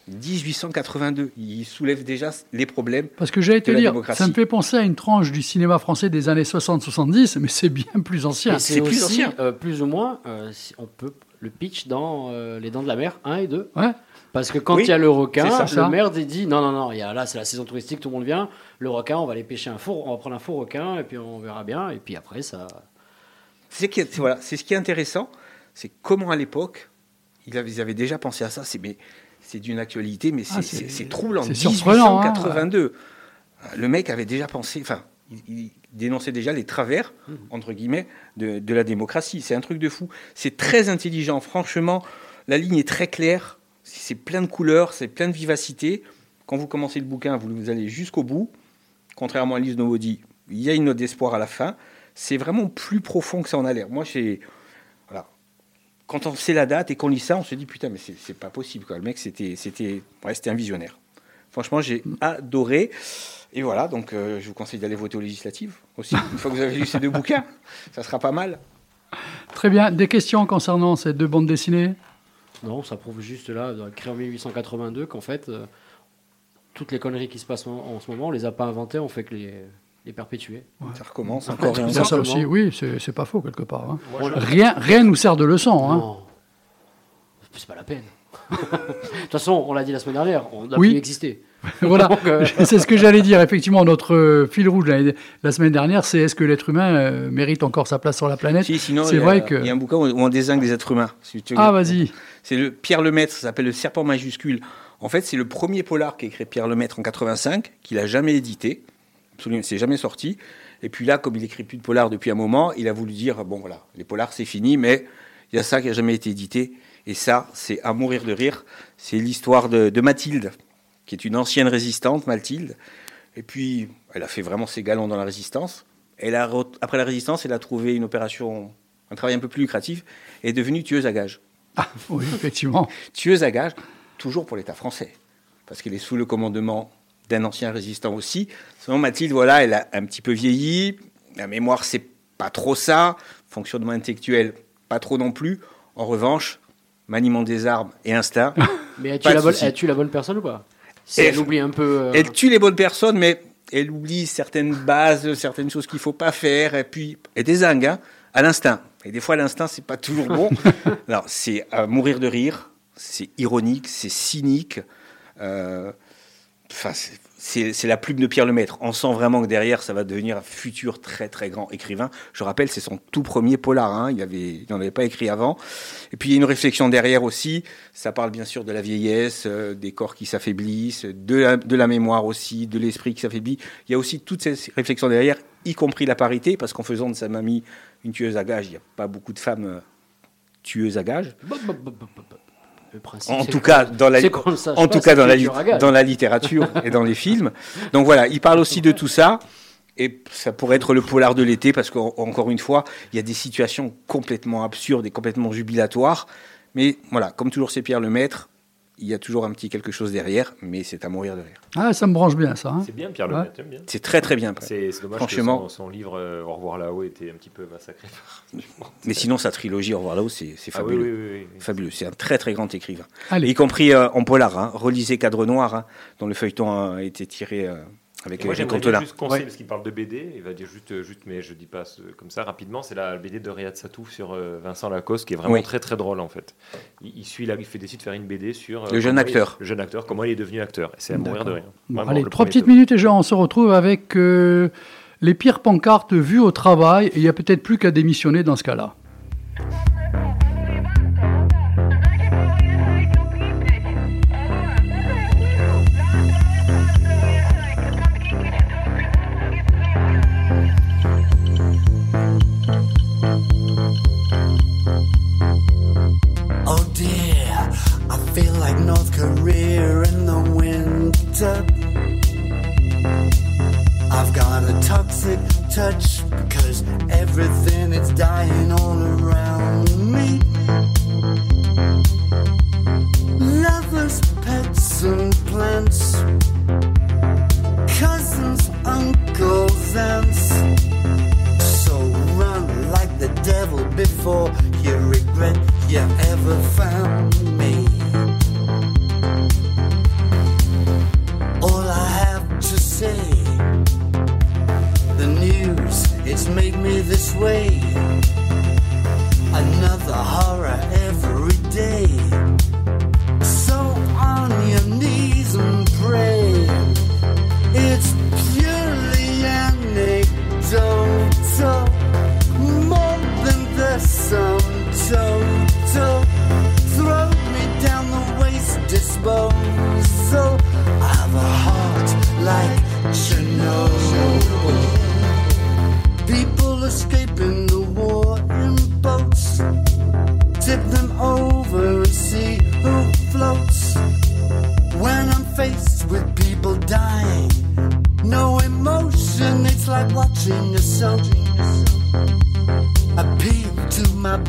1882, il soulève déjà les problèmes. Parce que j'allais te de la dire, ça me fait penser à une tranche du cinéma français des années 60-70, mais c'est bien plus ancien. C'est aussi, euh, plus ou moins, euh, si on peut le pitch dans euh, Les Dents de la Mer 1 et 2. Ouais. Parce que quand Oui, il y a le requin, ça, le ça. maire dit non, non, non, il y a, là c'est la saison touristique, tout le monde vient. Le requin, on va aller pêcher un faux, on va prendre un faux requin et puis on verra bien. Et puis après, ça. C'est voilà, c'est ce qui est intéressant, c'est comment à l'époque, ils avaient, ils avaient déjà pensé à ça. C'est mais c'est d'une actualité, mais c'est Ah, c'est- c'est troublant. c'est surprenant, hein. 1882, le mec avait déjà pensé, enfin, il, il dénonçait déjà les travers Mmh. entre guillemets de, de la démocratie. C'est un truc de fou. C'est très intelligent. Franchement, la ligne est très claire. C'est plein de couleurs, c'est plein de vivacité. Quand vous commencez le bouquin, vous, vous allez jusqu'au bout. Contrairement à Lise Nobody, il y a une note d'espoir à la fin. C'est vraiment plus profond que ça en a l'air. Moi, j'ai. Quand on sait la date et qu'on lit ça, on se dit putain, mais c'est pas possible. Quoi. Le mec, c'était c'était ouais, c'était un visionnaire. Franchement, j'ai adoré. Et voilà, donc euh, je vous conseille d'aller voter aux législatives aussi. Une fois que vous avez lu ces deux bouquins, ça sera pas mal. Très bien. Des questions concernant ces deux bandes dessinées? Non, ça prouve juste là, dans- créé en 1882, qu'en fait, euh, toutes les conneries qui se passent en, en ce moment, on les a pas inventées, on fait que les, les perpétuer. Ça recommence encore et a ça aussi, oui, c'est pas faux quelque part. hein. Voilà. Rien, rien nous sert de leçon. hein. Non, c'est pas la peine. De toute façon, on l'a dit la semaine dernière, on a Oui. pu exister. voilà, euh, c'est ce que j'allais dire. Effectivement, notre euh, fil rouge la, la semaine dernière, c'est est-ce que l'être humain euh, mérite encore sa place sur la planète Si, sinon, C'est il y a- vrai que. Il y a un bouquin où on désigne des êtres humains. Si tu veux. Ah, vas-y. C'est le Pierre Lemaître, ça s'appelle Le Serpent majuscule. En fait, c'est le premier polar qu'a écrit Pierre Lemaître en 85, qu'il a jamais édité. Absolument, c'est jamais sorti. Et puis là, comme il écrit plus de polar depuis un moment, il a voulu dire bon voilà, les polars c'est fini, mais il y a ça qui a jamais été édité. Et ça, c'est à mourir de rire. C'est l'histoire de, de Mathilde, qui est une ancienne résistante, Mathilde. Et puis, elle a fait vraiment ses galons dans la résistance. Elle a, après la résistance, elle a trouvé une opération, un travail un peu plus lucratif, et est devenue tueuse à gages. Oui, effectivement. tueuse à gages, toujours pour l'État français, parce qu'elle est sous le commandement d'un ancien résistant aussi. Sinon, Mathilde, voilà, elle a un petit peu vieilli. La mémoire, c'est pas trop ça. Fonctionnement intellectuel, pas trop non plus. En revanche, maniement des armes et instinct. mais as-tu de la, bonne- la bonne personne ou pas Si elle oublie un peu. euh, Elle tue les bonnes personnes, mais elle oublie certaines bases, certaines choses qu'il faut pas faire, et puis et des zingues, hein, à l'instinct. Et des fois, l'instinct, c'est pas toujours bon. Alors, c'est à mourir de rire, c'est ironique, c'est cynique. Euh, C'est- la plume de Pierre Lemaître. On sent vraiment que derrière, ça va devenir un futur très très grand écrivain. Je rappelle, c'est son tout premier polar. Hein. Il n'en avait pas écrit avant. Et puis il y a une réflexion derrière aussi. Ça parle bien sûr de la vieillesse, euh, des corps qui s'affaiblissent, de la, de la mémoire aussi, de l'esprit qui s'affaiblit. Il y a aussi toutes ces réflexions derrière, y compris la parité, parce qu'en faisant de sa mamie une tueuse à gages, il n'y a pas beaucoup de femmes euh, tueuses à gages. Le principe, En tout cas, dans la, en tout cas dans la, dans la littérature et dans les films. Donc voilà, il parle aussi de tout ça. Et ça pourrait être le polar de l'été parce qu'encore une fois, il y a des situations complètement absurdes et complètement jubilatoires. Mais voilà, comme toujours c'est Pierre Lemaître, il y a toujours un petit quelque chose derrière, mais c'est à mourir de rire. Ah, ça me branche bien, ça. hein. C'est bien, Pierre Ouais. J'aime bien. C'est très très bien. C'est dommage Franchement. que son, son livre euh, Au revoir là-haut était un petit peu massacré. Mais sinon, sa trilogie Au revoir là-haut, c'est Ah oui, fabuleux. oui, oui, oui, oui. Fabuleux. C'est un très très grand écrivain. Allez. Y compris euh, en polar. Hein. Relisez Cadre Noir, hein, dont le feuilleton a été tiré euh, avec Et moi, j'aimerais juste conseiller, parce qu'il parle de BD, il va dire juste, euh, juste mais je dis pas ce- comme ça rapidement, c'est la BD de Riyad Satouf sur euh, Vincent Lacoste, qui est vraiment Oui. très très drôle en fait. Il, il suit là, il fait décide de faire une BD sur euh, Le jeune il- acteur. le jeune acteur, comment il est devenu acteur. C'est à mourir de. Bon, Vraiment, allez, le trois petites minutes et genre, on se retrouve avec euh, les pires pancartes vues au travail. Et il n'y a peut-être plus qu'à démissionner dans ce cas-là. I've got a toxic touch because everything is dying all around me. Lovers, pets, and plants. Cousins, uncles, aunts. So run like the devil before you regret you ever found me. It's made me this way. Another horror every day.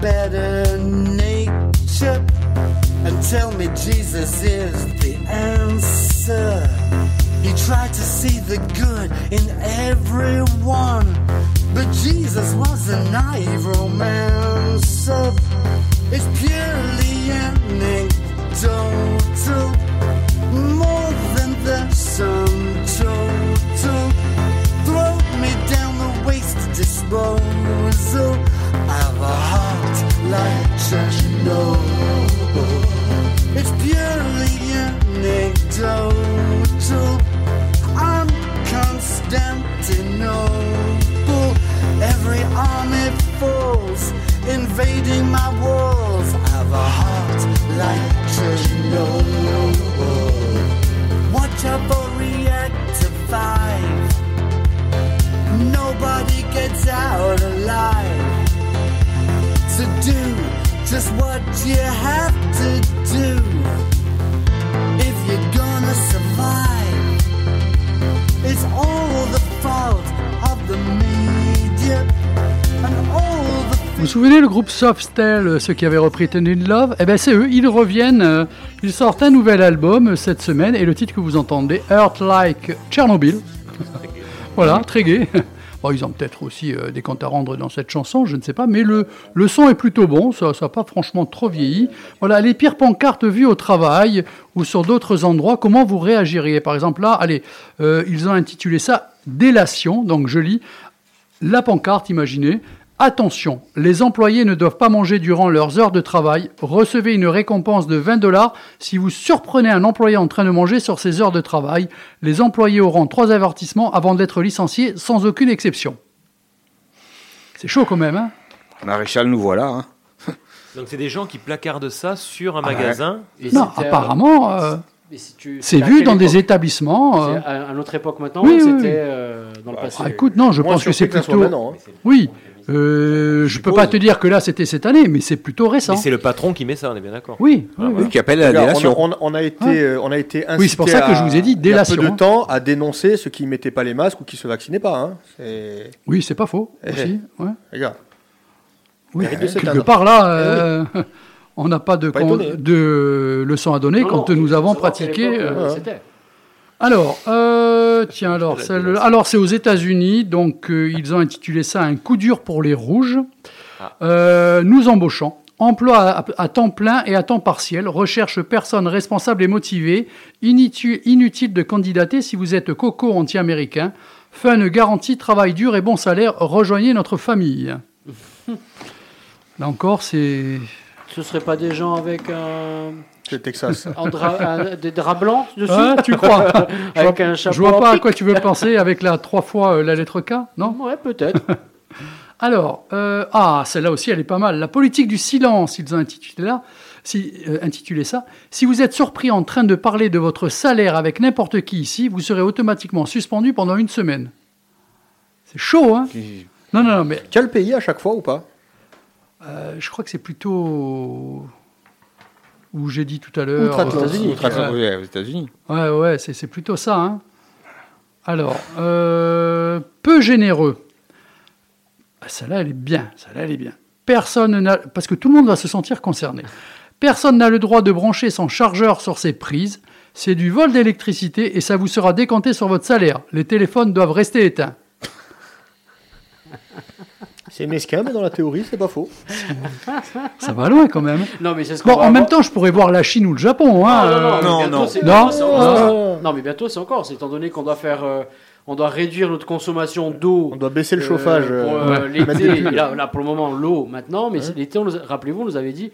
Better nature and tell me Jesus is the answer. He tried to see the good in everyone, but Jesus was a naive romancer. It's purely anecdotal, It's purely anecdotal. I'm Constantinople. Every army falls, invading my walls. I have a heart like Chernobyl. Watch out for reactor 5. Nobody gets out alive. Vous vous souvenez le groupe Softstel, euh, ceux qui avaient repris Ten in Love? Eh bien c'est eux, ils reviennent, euh, ils sortent un nouvel album euh, cette semaine et le titre que vous entendez, Earth Like Chernobyl. voilà, très gai. Bon, ils ont peut-être aussi euh, des comptes à rendre dans cette chanson, je ne sais pas, mais le, son est plutôt bon, ça n'a pas franchement trop vieilli. Voilà, les pires pancartes vues au travail ou sur d'autres endroits, comment vous réagiriez? Par exemple là, allez, euh, ils ont intitulé ça Délation, donc je lis la pancarte, imaginez, Attention, les employés ne doivent pas manger durant leurs heures de travail. Recevez une récompense de 20 dollars si vous surprenez un employé en train de manger sur ses heures de travail. Les employés auront trois avertissements avant d'être licenciés sans aucune exception. C'est chaud quand même, hein? Maréchal, nous voilà. hein. Donc c'est des gens qui placardent ça sur un Ah ouais. magasin. Et Non, apparemment, euh, si c'est vu dans des établissements. euh, C'est à, à notre époque maintenant, Oui, ou oui, c'était oui. euh, dans le passé ah, écoute, non, je pense que c'est plutôt. hein. Oui, euh, je peux pas te dire que là c'était cette année, mais c'est plutôt récent. Mais c'est le patron qui met ça, on est bien d'accord. Oui, oui, oui. Oui, qui appelle à la délation. on, a, on a- on a été, Ouais. euh, on a été Oui, c'est pour incité ça que à- je vous ai dit Il y a délation, peu de hein. temps à dénoncer ceux qui ne mettaient pas les masques ou qui se vaccinaient pas. Hein. C'est... Oui, c'est pas faux Eh, aussi. ouais. Regarde. Oui, Mérite de quelque part là, euh, on n'a pas de, Pas con- étonné. de leçons à donner Non, quand non, nous avons pratiqué. euh, euh, c'était. Alors, euh, tiens, alors, celle- alors c'est aux États-Unis, donc euh, ils ont intitulé ça un coup dur pour les rouges. Ah. Euh, nous embauchons. Emploi à, à temps plein et à temps partiel. Recherche personnes responsables et motivées. Initu- inutile de candidater si vous êtes coco anti-américain. Fun garantie, travail dur et bon salaire. Rejoignez notre famille. Là encore, c'est. Ce serait pas des gens avec un, C'est le Texas. un drap- un- des draps blancs dessus Ah, tu crois Je Avec vois- un chapeau Je vois en pas à quoi tu veux penser avec la trois fois euh, la lettre K, non? Ouais, peut-être. Alors, euh, ah, celle-là aussi, elle est pas mal. La politique du silence, ils ont intitulé, là, si, euh, intitulé ça. Si vous êtes surpris en train de parler de votre salaire avec n'importe qui ici, vous serez automatiquement suspendu pendant une semaine. C'est chaud, hein? Non, non, non, mais Quel pays à chaque fois ou pas? Euh, je crois que c'est plutôt où j'ai dit tout à l'heure. Outre-Atlantique. euh, Outre-Atlantique, aux États-Unis. Ouais, ouais, c'est c'est plutôt ça. hein. Alors, euh, peu généreux. Ah, Celle-là, elle est bien. Celle-là, elle est bien. Personne n'a, parce que tout le monde va se sentir concerné. Personne n'a le droit de brancher son chargeur sur ses prises. C'est du vol d'électricité et ça vous sera décompté sur votre salaire. Les téléphones doivent rester éteints. C'est mesquin, mais dans la théorie, c'est pas faux. Ça va loin quand même. Non, mais c'est ce qu'on Bon, va en même avoir- temps, je pourrais voir la Chine ou le Japon. Hein, Non, non, non, euh, mais non, bientôt, non. c'est- Non, c'est- non. Non, mais bientôt c'est encore, c'est étant donné qu'on doit faire, euh, on doit réduire notre consommation d'eau. On doit baisser le euh, chauffage. pour, euh, euh, mettre des l'été. Là, là, pour le moment, l'eau maintenant, mais c'est- l'été, on nous a- rappelez-vous, on nous avait dit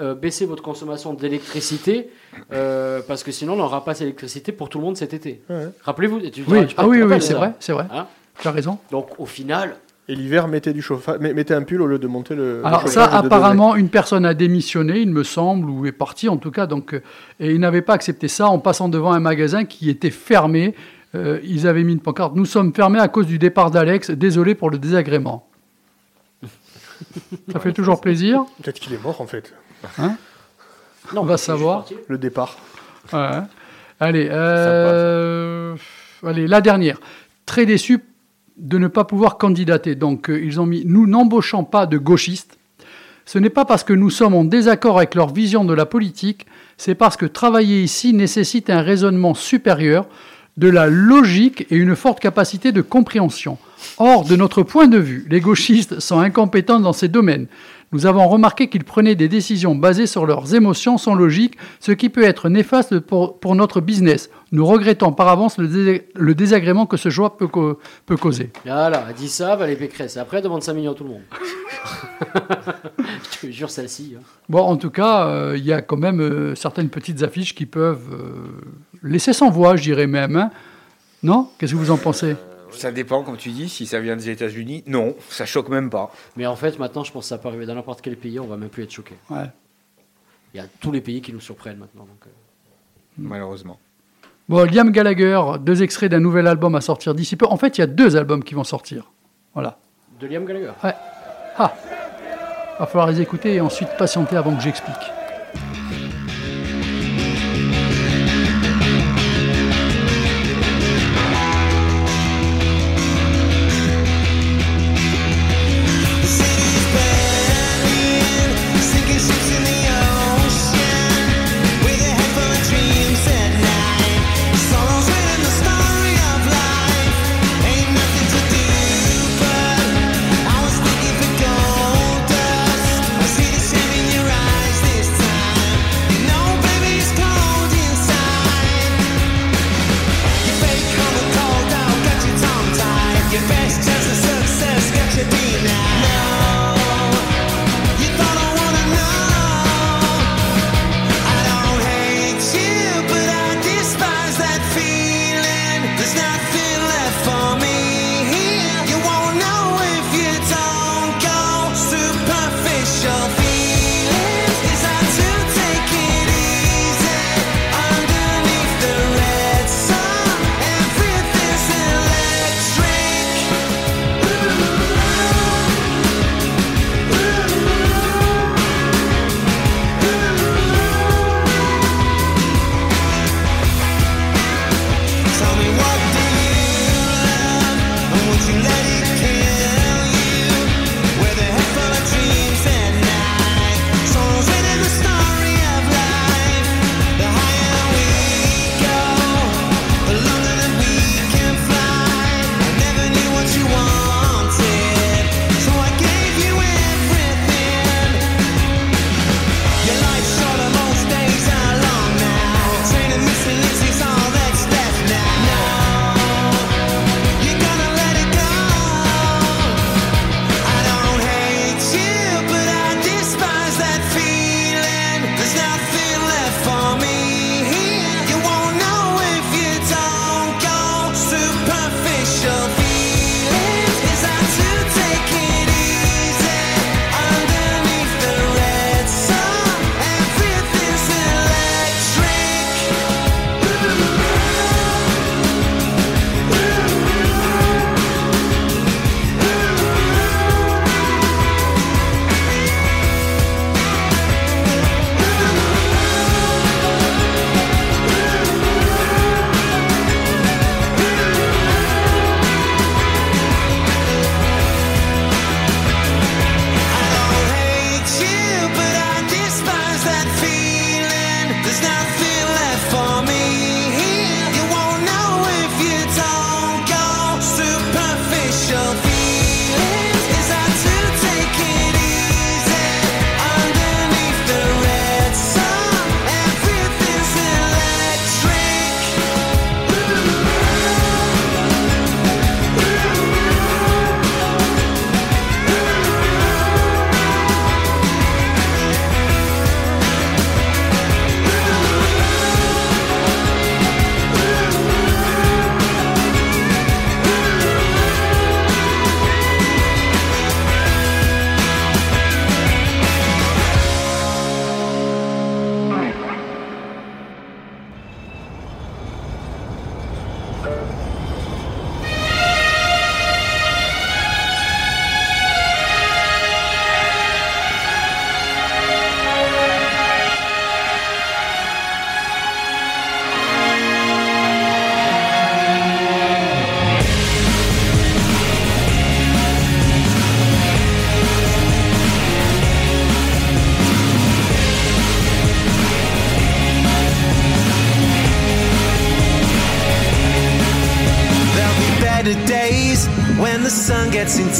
euh, baissez votre consommation d'électricité euh, parce que sinon, on n'aura pas assez d'électricité pour tout le monde cet été. Ouais. Rappelez-vous tu- tu- Oui, tu- ah tu oui, oui, c'est vrai, c'est vrai. Hein Tu as raison. Donc, au final, Et l'hiver, mettez du chauffage, met- mettez un pull au lieu de monter le. Alors chauffage ça, apparemment, une personne a démissionné, il me semble, ou est partie en tout cas, donc, euh, et ils n'avaient pas accepté ça en passant devant un magasin qui était fermé. Euh, ils avaient mis une pancarte. Nous sommes fermés à cause du départ d'Alex. Désolé pour le désagrément. ça fait toujours plaisir. Peut-être qu'il est mort en fait. On va savoir. Le départ. Ouais. Allez, euh, allez, la dernière. Très déçu de ne pas pouvoir candidater. Donc, euh, ils ont mis Nous n'embauchons pas de gauchistes. Ce n'est pas parce que nous sommes en désaccord avec leur vision de la politique, c'est parce que travailler ici nécessite un raisonnement supérieur, de la logique et une forte capacité de compréhension. Or, de notre point de vue, les gauchistes sont incompétents dans ces domaines. Nous avons remarqué qu'ils prenaient des décisions basées sur leurs émotions sans logique, ce qui peut être néfaste pour, pour notre business. Nous regrettons par avance le, dés- le désagrément que ce choix peut, co- peut causer. Voilà, elle dit ça, Valérie Pécresse. Après, demande 5 millions à tout le monde. Je te jure, celle-ci. hein. Bon, en tout cas, euh, il y a quand même euh, certaines petites affiches qui peuvent euh, laisser sans voix, je dirais même. hein. Non? Qu'est-ce que vous en pensez? Ça dépend, comme tu dis, si ça vient des États-Unis. Non, ça choque même pas. Mais en fait, maintenant, je pense que ça peut arriver dans n'importe quel pays, on va même plus être choqué. Ouais. Il y a tous les pays qui nous surprennent maintenant. Donc, euh. Malheureusement. Bon, Liam Gallagher, deux extraits d'un nouvel album à sortir d'ici peu. En fait, il y a deux albums qui vont sortir. Voilà. De Liam Gallagher? Ah Va falloir les écouter et ensuite patienter avant que j'explique. The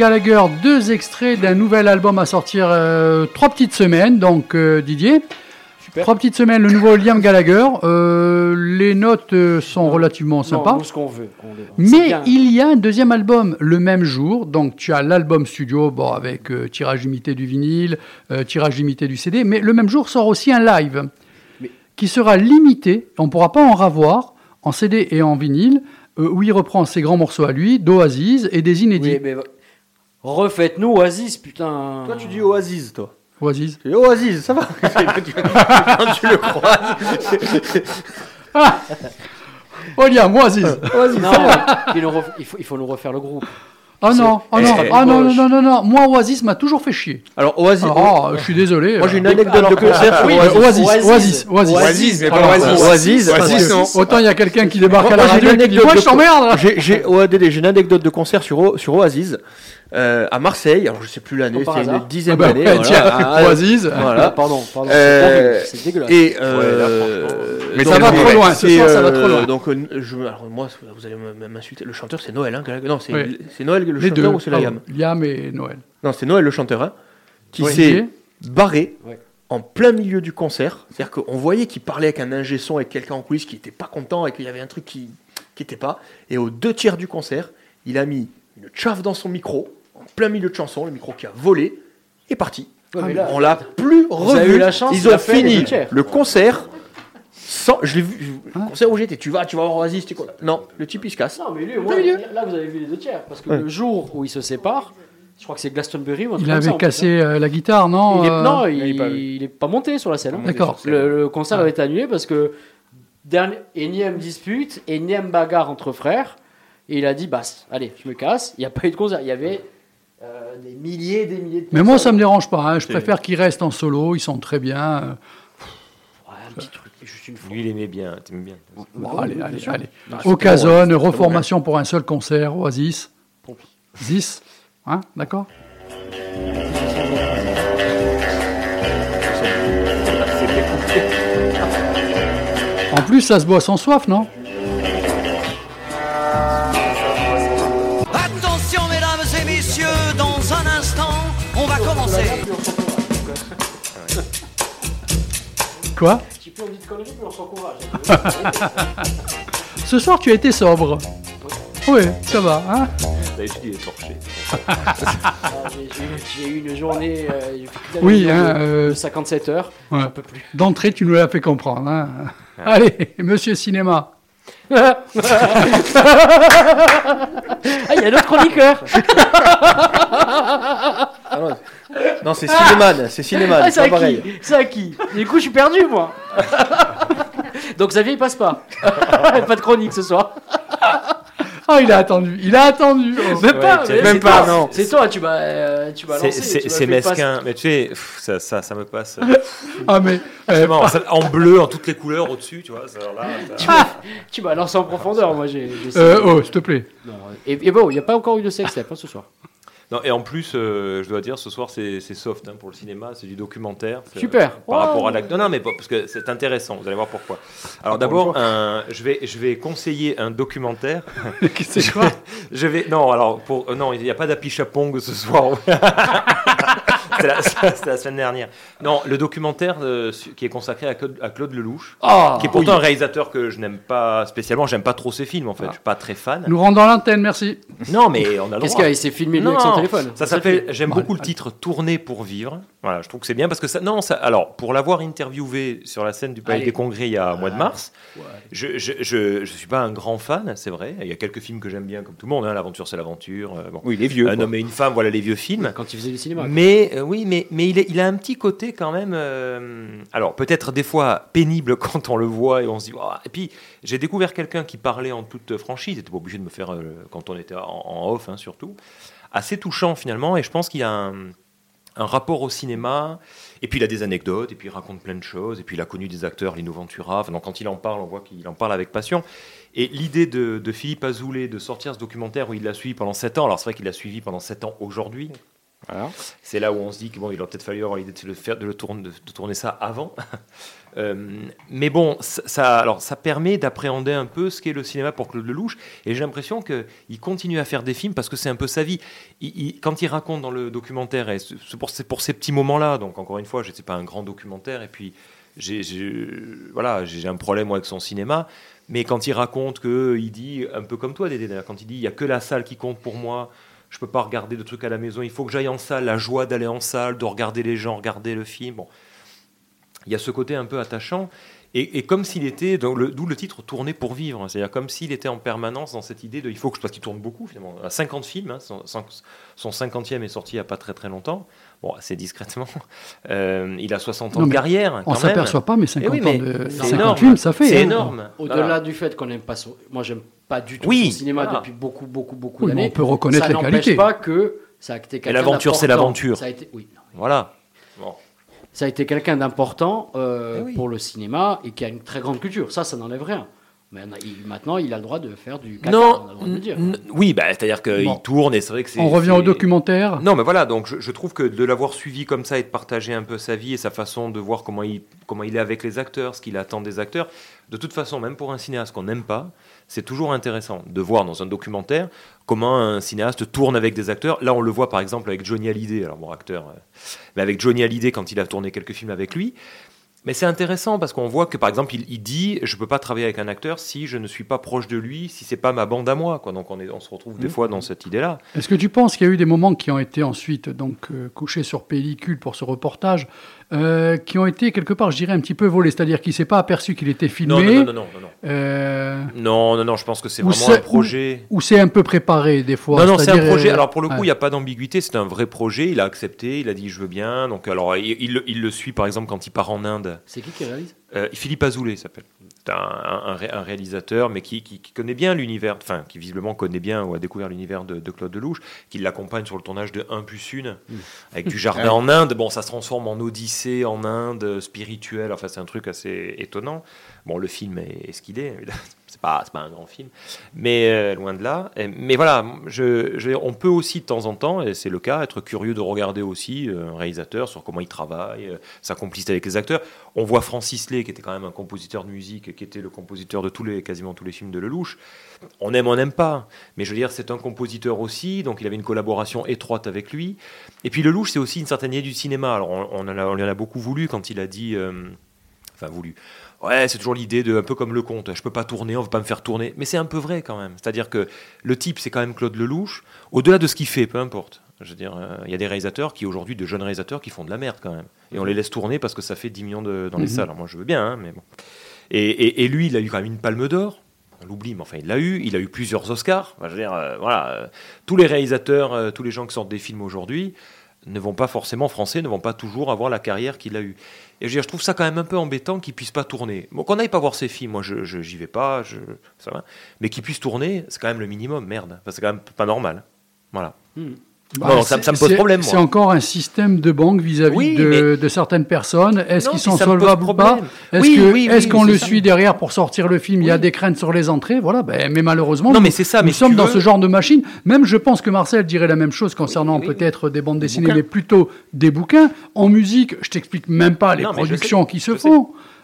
Gallagher, deux extraits d'un nouvel album à sortir euh, trois petites semaines. Donc euh, Didier, trois petites semaines, le nouveau Liam Gallagher. Euh, les notes sont relativement sympas. Non, ce qu'on veut. on Mais bien. il y a un deuxième album le même jour. Donc tu as l'album studio bon, avec tirage limité du vinyle, tirage limité du CD. Mais le même jour sort aussi un live qui sera limité. On ne pourra pas en ravoir en CD et en vinyle. où il reprend ses grands morceaux à lui, d'Oasis et des inédits. Oui, mais refaites-nous Oasis, putain. Toi, tu dis Oasis, toi. Oasis. Tu dis Oasis, ça va. Quand tu le croises. Ah Oh, Liam, Oasis. Oasis, Non, il, nous ref- il faut, il faut nous refaire le groupe. Ah non, ah non, ah non, non, non, non, non. Moi, Oasis m'a toujours fait chier. Alors, Oasis. Ah, je suis désolé. Moi, j'ai une euh. anecdote de concert Oasis. Oasis, Oasis, Oasis. Oasis, mais pas Oasis. Oasis. Autant il y a quelqu'un qui débarque à la Moi, j'ai une radio Moi, de je t'emmerde. J'ai, j'ai, OADD, j'ai une anecdote de concert sur Oasis euh, à Marseille. Alors, je sais plus l'année, par c'est une dizaine Ah bah d'années. ouais, voilà. tiens, Ah, Oasis. Voilà. Pardon, pardon. Euh, c'est dégueulasse. Et euh, Mais donc, ça va trop loin, ce c'est, soir, ça va trop loin. Donc, je, alors, moi, vous allez m'insulter. Le chanteur, c'est Noël. Hein, non, c'est, Oui. Noël le Les chanteur deux. ou c'est Liam Ah, Liam et Noël. Non, c'est Noël le chanteur. Hein, qui Oui. s'est barré Ouais. en plein milieu du concert. C'est-à-dire qu'on voyait qu'il parlait avec un ingé son, avec quelqu'un en coulisses qui n'était pas content et qu'il y avait un truc qui n'était pas. Et aux deux tiers du concert, il a mis une chaffe dans son micro, en plein milieu de chanson, le micro qui a volé, et parti. Ouais, mais là- on l'a plus revu. eu la chance, Ils ont fini le concert sans. Je l'ai vu. Le concert où j'étais, tu vas, tu vas voir Oasis, tu connais. Non, le type il se casse. Non, mais lui, au moins, là, vous avez vu les deux tiers. Parce que Ouais. le jour où ils se séparent, je crois que c'est Glastonbury ou un truc Il comme avait ça, en plus, cassé hein. euh, la guitare, non Il est, euh, non, il, il est pas il est pas monté sur la scène. hein. D'accord. Le, le concert avait été annulé parce que dernier, énième dispute, énième bagarre entre frères. Et il a dit, bah, allez, je me casse. Il n'y a pas eu de concert. Il y avait euh, des milliers des milliers de Mais moi, ça me personnes. dérange pas. hein. Je préfère qu'ils restent en solo. Ils sont très bien. euh. Ouais, un petit truc, juste une fois. Lui, il aimait bien. T'aimes bien. Bon, allez, allez, allez. Non, c'est Occasionne, reformation pour un seul concert, Oasis. Zis. Hein, d'accord En plus, ça se boit sans soif, non? Quoi Tu peux on dit de conneries, mais on s'encourage. Ce soir, tu as été sobre. Oui, ça va. Hein D'habitude, il est torché. Ah, j'ai- eu- une journée euh, Oui, de- hein, de, euh, 57 heures. ouais. J'en peux plus. D'entrée, tu nous l'as fait comprendre. hein. Allez, monsieur cinéma. Ah, il y a un autre chroniqueur. Ah non, non, c'est Cinéman, c'est Cinéman, Ah, c'est c'est pas pareil. qui C'est à qui Du coup, je suis perdu, moi. Donc Xavier, il passe pas. pas de chronique ce soir. Ah, il a attendu. Il a attendu. Oh. Même pas. même pas, toi. non. C'est toi, tu m'as, euh, tu m'as C'est- lancé. Mesquin. Mais tu sais, pff, ça, ça, ça me passe. Ah, mais. euh, ça- en bleu, en toutes les couleurs au-dessus, tu vois. ça, là, ça- Tu m'as lancé en profondeur, moi j'ai. euh, oh, s'il te plaît. Non, et, et bon, il n'y a pas encore eu de sextape hein, ce soir. Non, et en plus, euh, je dois dire, ce soir, c'est c'est soft hein, pour le cinéma, c'est du documentaire. C'est- Super. Par Oh. rapport à la... Non, non, mais pas- parce que c'est intéressant, vous allez voir pourquoi. Alors d'abord, un- je, vais, je vais conseiller un documentaire. C'est quoi Je vais... Non, alors, pour... euh, non, il n'y a pas d'api chapong ce soir. C'était la, semaine dernière. Non, le documentaire euh, qui est consacré à Claude, à Claude Lelouch, Ah, qui est pourtant un réalisateur que je n'aime pas spécialement, j'aime pas trop ses films en fait, je suis pas très fan. Nous rendons l'antenne, merci. Non, mais on a le Qu'est-ce qu'il s'est filmé Non, avec son téléphone. Ça s'appelle. J'aime beaucoup le titre Tourner pour vivre. Voilà, je trouve que c'est bien parce que ça. Non, ça. Alors, pour l'avoir interviewé sur la scène du Palais Allez. des Congrès il y a un mois de mars, je, je, je, je suis pas un grand fan, c'est vrai. Il y a quelques films que j'aime bien, comme tout le monde. hein, L'aventure, c'est l'aventure. euh, bon. Oui, il est vieux. Un homme et une femme, voilà les vieux films. Quand il faisait du cinéma. Mais euh, oui, mais, il, a un petit côté quand même. euh, alors peut-être des fois pénible quand on le voit et on se dit. Et puis j'ai découvert quelqu'un qui parlait en toute franchise. Il n'était pas obligé de me faire euh, quand on était en, off hein, surtout. Assez touchant finalement et je pense qu'il a un, rapport au cinéma. Et puis il a des anecdotes et puis il raconte plein de choses. Et puis il a connu des acteurs, Lino Ventura. Donc, quand il en parle, on voit qu'il en parle avec passion. Et l'idée de, de Philippe Azoulay de sortir ce documentaire où il l'a suivi pendant 7 ans, alors c'est vrai qu'il l'a suivi pendant 7 ans aujourd'hui, c'est là où on se dit que bon, il aurait peut-être fallu avoir l'idée de le faire, de le tourner, ça avant. Euh, mais bon, ça, alors ça permet d'appréhender un peu ce qu'est le cinéma pour Claude Lelouch. Et j'ai l'impression que il continue à faire des films parce que c'est un peu sa vie. Quand il raconte dans le documentaire, c'est pour, ces- petits moments-là. Donc encore une fois, je sais pas un grand documentaire. Et puis j'ai un problème moi, avec son cinéma. Mais quand il raconte que il dit un peu comme toi, Dédé, quand il dit il y a que la salle qui compte pour moi. Je peux pas regarder de trucs à la maison. Il faut que j'aille en salle. La joie d'aller en salle, de regarder les gens, regarder le film. Bon, il y a ce côté un peu attachant. Et, et comme s'il était, d'où le titre Tourner pour vivre. C'est-à-dire comme s'il était en permanence dans cette idée de il faut que je, parce qu'il tourne beaucoup finalement. À 50 films, hein, son, son 50e est sorti il n'y a pas très très longtemps. Bon, assez discrètement. Euh, il a 60 ans Non, de carrière. On quand s'aperçoit pas, mais Eh 50 oui, mais ans de c'est 50 énorme. films, ça fait. C'est hein. énorme. Au-delà Voilà. du fait qu'on n'aime pas son... Moi, j'aime pas du tout Oui, son cinéma voilà. depuis beaucoup, beaucoup, beaucoup Oui, mais d'années. on peut reconnaître ça les n'empêche qualités. pas que ça a été quelqu'un l'aventure, c'est l'aventure. Ça a été... Oui, non. Voilà. Bon. Ça a été quelqu'un d'important euh, Eh oui. pour le cinéma et qui a une très grande culture. Ça, ça n'enlève rien. Mais maintenant, il a le droit de faire du caca, Non, on a le droit de le dire. oui, bah, c'est-à-dire qu'il Bon. tourne et c'est vrai que c'est. On revient au documentaire. Non, mais voilà, donc je, je trouve que de l'avoir suivi comme ça et de partager un peu sa vie et sa façon de voir comment il, comment il est avec les acteurs, ce qu'il attend des acteurs, de toute façon, même pour un cinéaste qu'on n'aime pas, c'est toujours intéressant de voir dans un documentaire comment un cinéaste tourne avec des acteurs. Là, on le voit par exemple avec Johnny Hallyday, alors bon, acteur, euh, mais avec Johnny Hallyday quand il a tourné quelques films avec lui. Mais c'est intéressant parce qu'on voit que par exemple il, il dit je peux pas travailler avec un acteur si je ne suis pas proche de lui si c'est pas ma bande à moi quoi donc on, est, on se retrouve des Mhm. fois dans cette idée là Est-ce que tu penses qu'il y a eu des moments qui ont été ensuite donc euh, couchés sur pellicule pour ce reportage, euh, qui ont été quelque part, je dirais, un petit peu volés, c'est-à-dire qu'il s'est pas aperçu qu'il était filmé, non non non non non. Non euh, non non non je pense que c'est vraiment un projet ou c'est un peu préparé des fois. non non c'est un projet. Euh, alors pour le coup il ouais. n'y a pas d'ambiguïté. C'est un vrai projet. Il a accepté. Il a dit je veux bien. Donc alors il, il le suit par exemple quand il part en Inde. C'est qui qui réalise? Euh, Philippe Azoulay s'appelle. C'est un, un- un ré- un réalisateur, mais qui, qui- qui connaît bien l'univers, enfin, qui visiblement connaît bien ou a découvert l'univers de, de Claude Lelouch, qui l'accompagne sur le tournage de 1 plus 1, avec du jardin Ah en Inde. Bon, ça se transforme en odyssée en Inde, euh, spirituelle, enfin, c'est un truc assez étonnant. Bon, le film est, est ce qu'il est, évidemment. C'est pas, pas un grand film, mais euh, loin de là. Mais voilà, on peut aussi de temps en temps, et c'est le cas, être curieux de regarder aussi euh, un réalisateur sur comment il travaille, euh, sa complicité avec les acteurs. On voit Francis Lay, qui était quand même un compositeur de musique, qui était le compositeur de tous les, quasiment tous les films de Lelouch. On aime, on n'aime pas. Mais je veux dire, c'est un compositeur aussi, donc il avait une collaboration étroite avec lui. Et puis Lelouch, c'est aussi une certaine idée du cinéma. Alors on, on en a beaucoup voulu quand il a dit. euh, Enfin, voulu. Ouais, c'est toujours l'idée de un peu comme le conte. Je peux pas tourner, on veut pas me faire tourner. Mais c'est un peu vrai quand même. C'est-à-dire que le type, c'est quand même Claude Lelouch. Au-delà de ce qu'il fait, peu importe. Je veux dire, euh, il y a des réalisateurs qui aujourd'hui, de jeunes réalisateurs, qui font de la merde quand même. Et on les laisse tourner parce que ça fait 10 millions de- dans les Mhm. salles. Alors moi, je veux bien, hein, mais bon. Et, et- et lui, il a eu quand même une palme d'or. On l'oublie, mais enfin, il l'a eu. Il a eu plusieurs Oscars. Enfin, je veux dire, euh, voilà. euh, tous les réalisateurs, euh, tous les gens qui sortent des films aujourd'hui ne vont pas forcément, français, ne vont pas toujours avoir la carrière qu'il a eue. Et je, trouve ça quand même un peu embêtant qu'il puisse pas tourner. Bon, qu'on n'aille pas voir ses films, moi, je, j'y vais pas, ça va. Mais qu'il puisse tourner, c'est quand même le minimum, merde. C'est quand même pas normal. Voilà. Bah, Non, ça- me pose problème. C'est encore un système de banque vis-à-vis Oui, de, mais- de certaines personnes. Est-ce qu'ils sont solvables ou pas. Est-ce Oui, oui, qu'on le ça. suit derrière pour sortir le film? Il y a des craintes sur les entrées. Voilà, ben, mais malheureusement, Non, nous, mais c'est ça, nous mais si sommes dans veux- ce genre de machine. Même je pense que Marcel dirait la même chose concernant peut-être des bandes dessinées, mais plutôt des bouquins. En musique, je t'explique même pas les Non, productions qui se sais.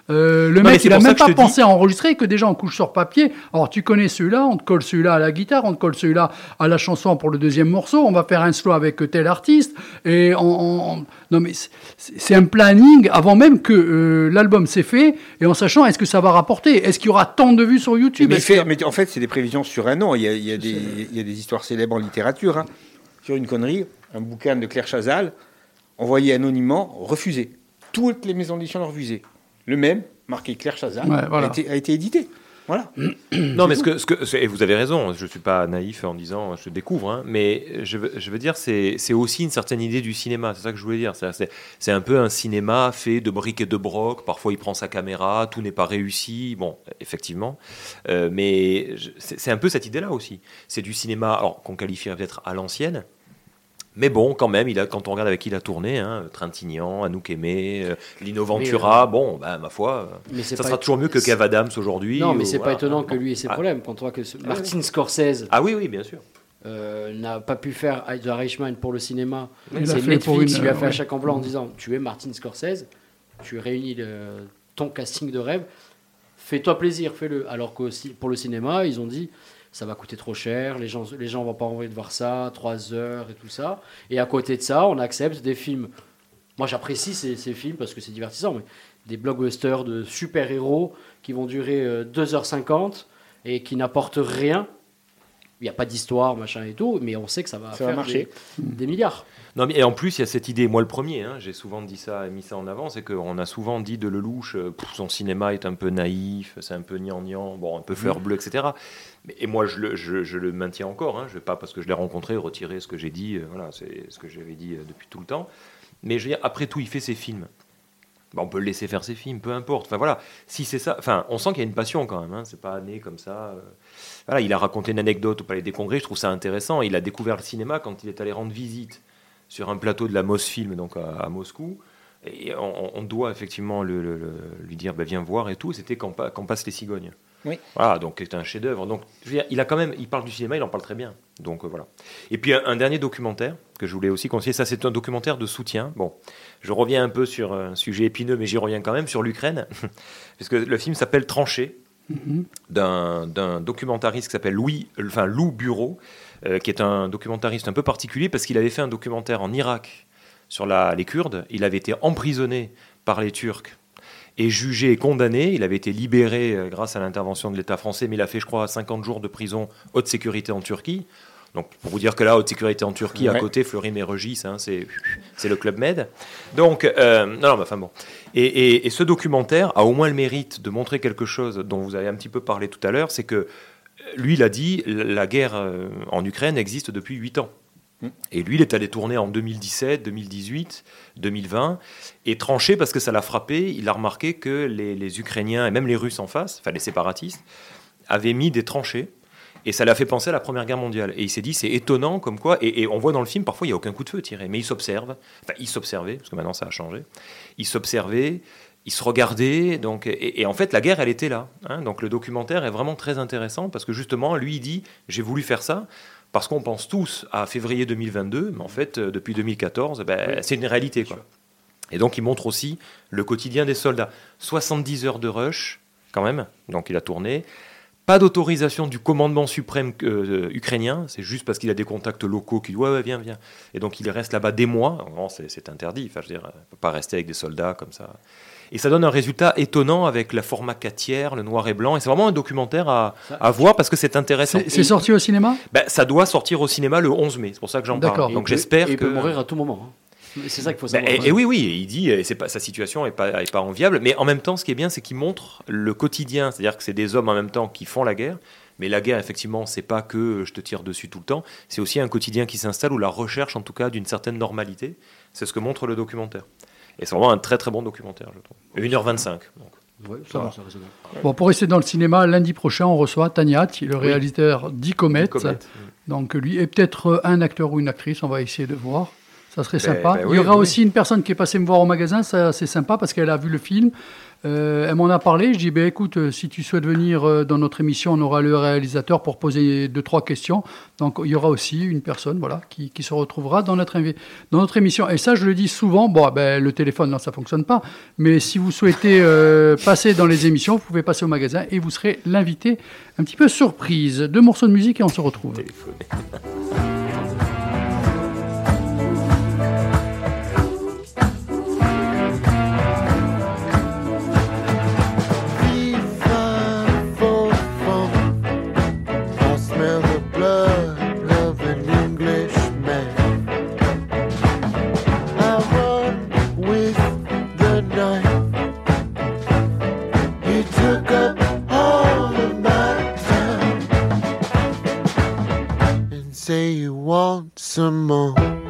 Euh, le Non, mec, il a même pas dis- pensé à enregistrer que déjà on couche sur papier. Alors tu connais celui-là, on te colle celui-là à la guitare, on te colle celui-là à la chanson pour le deuxième morceau. On va faire un slow avec tel artiste. Et on, on- on- non mais c'est- un planning avant même que euh, l'album s'est fait et en sachant est-ce que ça va rapporter, est-ce qu'il y aura tant de vues sur YouTube? Mais, fait- en fait, c'est des prévisions sur un an. Il y a, il y a des, il y a des histoires célèbres en littérature. hein. Sur une connerie, un bouquin de Claire Chazal, envoyé anonymement, refusé. Toutes les maisons d'édition l'ont refusé. Le même, marqué Claire Chazal, Ouais, voilà. a, été, a été édité. Voilà. Non, mais ce que, ce que, c'est- et vous avez raison, je ne suis pas naïf en disant je découvre, hein, mais je veux, je veux dire, c'est c'est aussi une certaine idée du cinéma, c'est ça que je voulais dire. C'est- un peu un cinéma fait de briques et de broc, parfois il prend sa caméra, tout n'est pas réussi, bon, effectivement, Euh, mais c'est un peu cette idée-là aussi. C'est du cinéma, alors qu'on qualifierait peut-être à l'ancienne. Mais bon, quand même, il a, quand on regarde avec qui il a tourné, hein, Trintignant, Anouk Aimé, euh, Lino Ventura, bon, bah, ma foi, euh, ça pas sera toujours mieux que Kev Adams aujourd'hui. Non, mais ou c'est pas voilà. étonnant que lui ait ses Ah. problèmes. Quand on voit que ce- Ah, Martin oui. Scorsese Ah oui, oui, bien sûr. euh, n'a pas pu faire The Irishman pour le cinéma, c'est fait Netflix pour une- qui lui a fait ouais. un chèque en blanc en disant Tu es Martin Scorsese, tu réunis le- ton casting de rêve, fais-toi plaisir, fais-le. Alors que pour le cinéma, ils ont dit ça va coûter trop cher, les gens les gens vont pas envie de voir ça, 3 heures et tout ça. Et à côté de ça, on accepte des films. Moi, j'apprécie ces, ces films parce que c'est divertissant, mais des blockbusters de super-héros qui vont durer euh, 2h50 et qui n'apportent rien. Il n'y a pas d'histoire, machin et tout, mais on sait que ça va Ça faire va marcher. Des, des milliards. Non, mais et en plus, il y a cette idée, moi le premier, hein, j'ai souvent dit ça, mis ça en avant, c'est qu'on a souvent dit de Lelouch, euh, son cinéma est un peu naïf, c'est un peu gnangnan, bon, un peu fleur bleue, etc. Et moi, je le, maintiens encore, hein, je vais pas, parce que je l'ai rencontré, retirer ce que j'ai dit, euh, voilà, c'est ce que j'avais dit euh, depuis tout le temps. Mais je veux dire, après tout, il fait ses films. Bah, on peut le laisser faire ses films, peu importe. Enfin voilà, si c'est ça, enfin, on sent qu'il y a une passion quand même. Hein, c'est pas né comme ça. euh. Voilà, il a raconté une anecdote au Palais des Congrès. Je trouve ça intéressant. Il a découvert le cinéma quand il est allé rendre visite sur un plateau de la Mosfilm, donc à, Moscou. Et on, doit effectivement lui dire bah, viens voir et tout. C'était quand, quand passent les cigognes. Oui. Voilà, donc c'est un chef-d'œuvre. Donc, je veux dire, il a quand même, il parle du cinéma, il en parle très bien. Donc euh, voilà. Et puis un, un dernier documentaire que je voulais aussi conseiller. Ça, c'est un documentaire de soutien. Bon, je reviens un peu sur un sujet épineux, mais j'y reviens quand même sur l'Ukraine, puisque le film s'appelle Tranché d'un d'un documentariste qui s'appelle Louis, enfin Lou Bureau, euh, qui est un documentariste un peu particulier parce qu'il avait fait un documentaire en Irak sur la- les Kurdes. Il avait été emprisonné par les Turcs et jugé et condamné. Il avait été libéré euh, grâce à l'intervention de l'État français, mais il a fait, je crois, 50 jours de prison haute sécurité en Turquie. Donc, pour vous dire que là, haute sécurité en Turquie, à côté, Fleury-Mérogis, hein, c'est c'est le Club Med. Donc, euh, non, non, mais enfin bon. Et, et- et ce documentaire a au moins le mérite de montrer quelque chose dont vous avez un petit peu parlé tout à l'heure, c'est que euh, lui, il a dit, la guerre en Ukraine existe depuis 8 ans. Et lui, il est allé tourner en 2017, 2018, 2020, et tranché parce que ça l'a frappé. Il a remarqué que les, Ukrainiens, et même les Russes en face, enfin les séparatistes, avaient mis des tranchées. Et ça l'a fait penser à la Première Guerre mondiale. Et il s'est dit, c'est étonnant comme quoi. Et, on voit dans le film, parfois, il n'y a aucun coup de feu tiré. Mais ils s'observent. Enfin, ils s'observaient, parce que maintenant, ça a changé. Ils s'observaient, ils se regardaient. Donc, et, et en fait, la guerre, elle était là. hein. Donc le documentaire est vraiment très intéressant parce que justement, lui, il dit, j'ai voulu faire ça. Parce qu'on pense tous à février 2022, mais en fait, euh, depuis 2014, ben, c'est une réalité. Quoi. Et donc, il montre aussi le quotidien des soldats. 70 heures de rush, quand même, donc il a tourné. Pas d'autorisation du commandement suprême euh, ukrainien, c'est juste parce qu'il a des contacts locaux qui disent ouais, ouais, viens, viens. Et donc il reste là-bas des mois. Non, c'est interdit, enfin, je veux dire, on peut pas rester avec des soldats comme ça. Et ça donne un résultat étonnant avec la format 4 tiers, le noir et blanc. Et c'est vraiment un documentaire à, à voir parce que c'est intéressant. C'est sorti au cinéma? Ben, Ça doit sortir au cinéma le 11 mai, c'est pour ça que j'en D'accord. parle. Donc Et il peut- j'espère et il que. peut mourir à tout moment. hein. C'est ça qu'il faut Ben, savoir. et, et oui, oui, et il dit, et c'est pas, sa situation est pas, est pas enviable, mais en même temps, ce qui est bien, c'est qu'il montre le quotidien, c'est-à-dire que c'est des hommes en même temps qui font la guerre, mais la guerre, effectivement, c'est pas que je te tire dessus tout le temps, c'est aussi un quotidien qui s'installe ou la recherche, en tout cas, d'une certaine normalité. C'est ce que montre le documentaire. Et c'est vraiment un très très bon documentaire, je trouve. 1h25. Donc. Ouais, Ça va. Bon, pour rester dans le cinéma, lundi prochain, on reçoit Taniat, le réalisateur d'Icomet. Comet. Donc lui, et peut-être un acteur ou une actrice, on va essayer de voir. Ça serait Ben, sympa. ben Il y aura oui, aussi une personne qui est passée me voir au magasin, c'est sympa parce qu'elle a vu le film. Euh, elle m'en a parlé. Je dis, ben écoute, euh, si tu souhaites venir euh, dans notre émission, on aura le réalisateur pour poser deux trois questions. Donc il y aura aussi une personne, voilà, qui, se retrouvera dans notre émission. Et ça, je le dis souvent. Bon, ben le téléphone, non, ça fonctionne pas. Mais si vous souhaitez passer dans les émissions, vous pouvez passer au magasin et vous serez l'invité un petit peu surprise. Deux morceaux de musique et on se retrouve. want some more.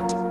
out.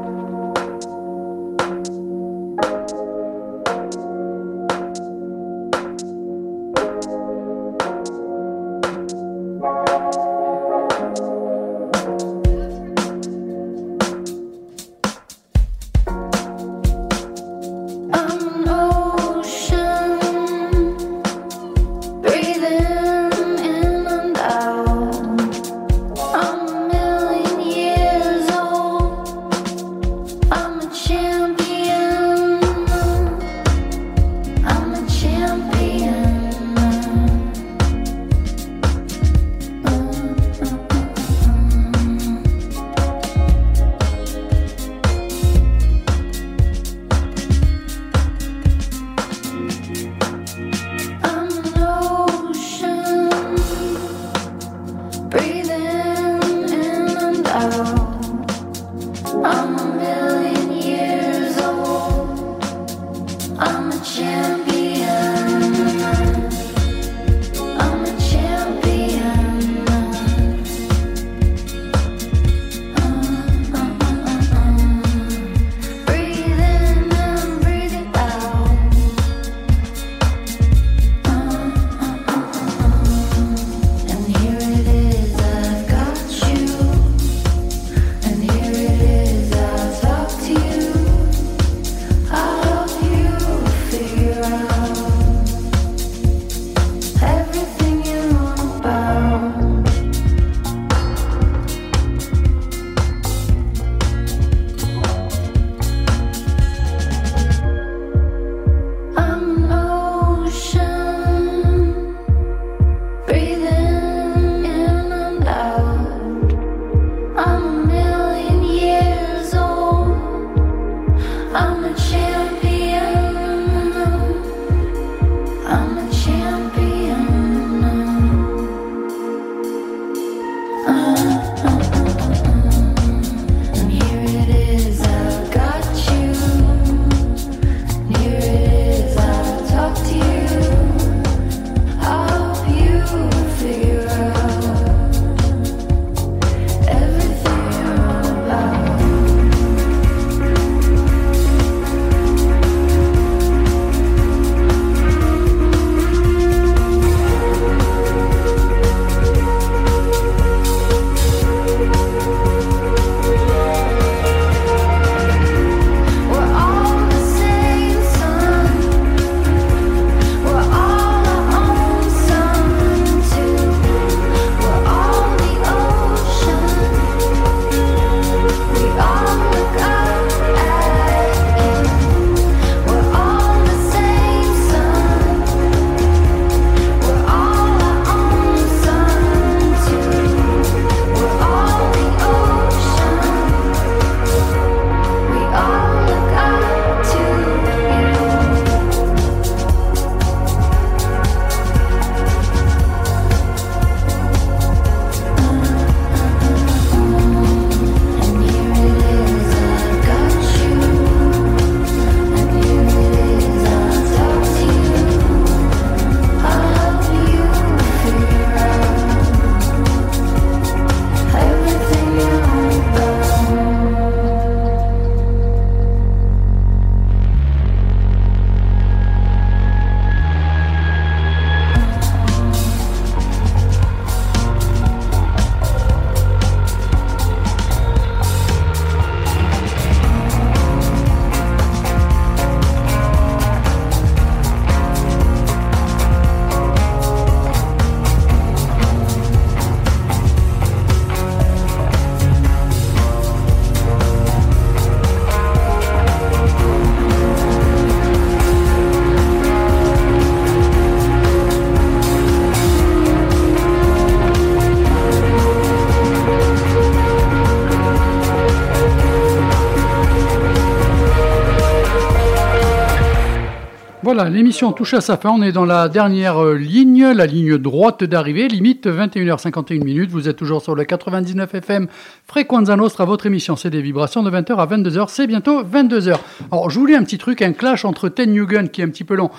L'émission touche à sa fin. On est dans la dernière euh, ligne, la ligne droite d'arrivée, limite 21h51 minutes. Vous êtes toujours sur le 99 FM Frequenza Nostra. Votre émission, c'est des vibrations de 20h à 22h. C'est bientôt 22h. Alors, je voulais un petit truc, un clash entre Ted Nugent, qui est un petit peu long,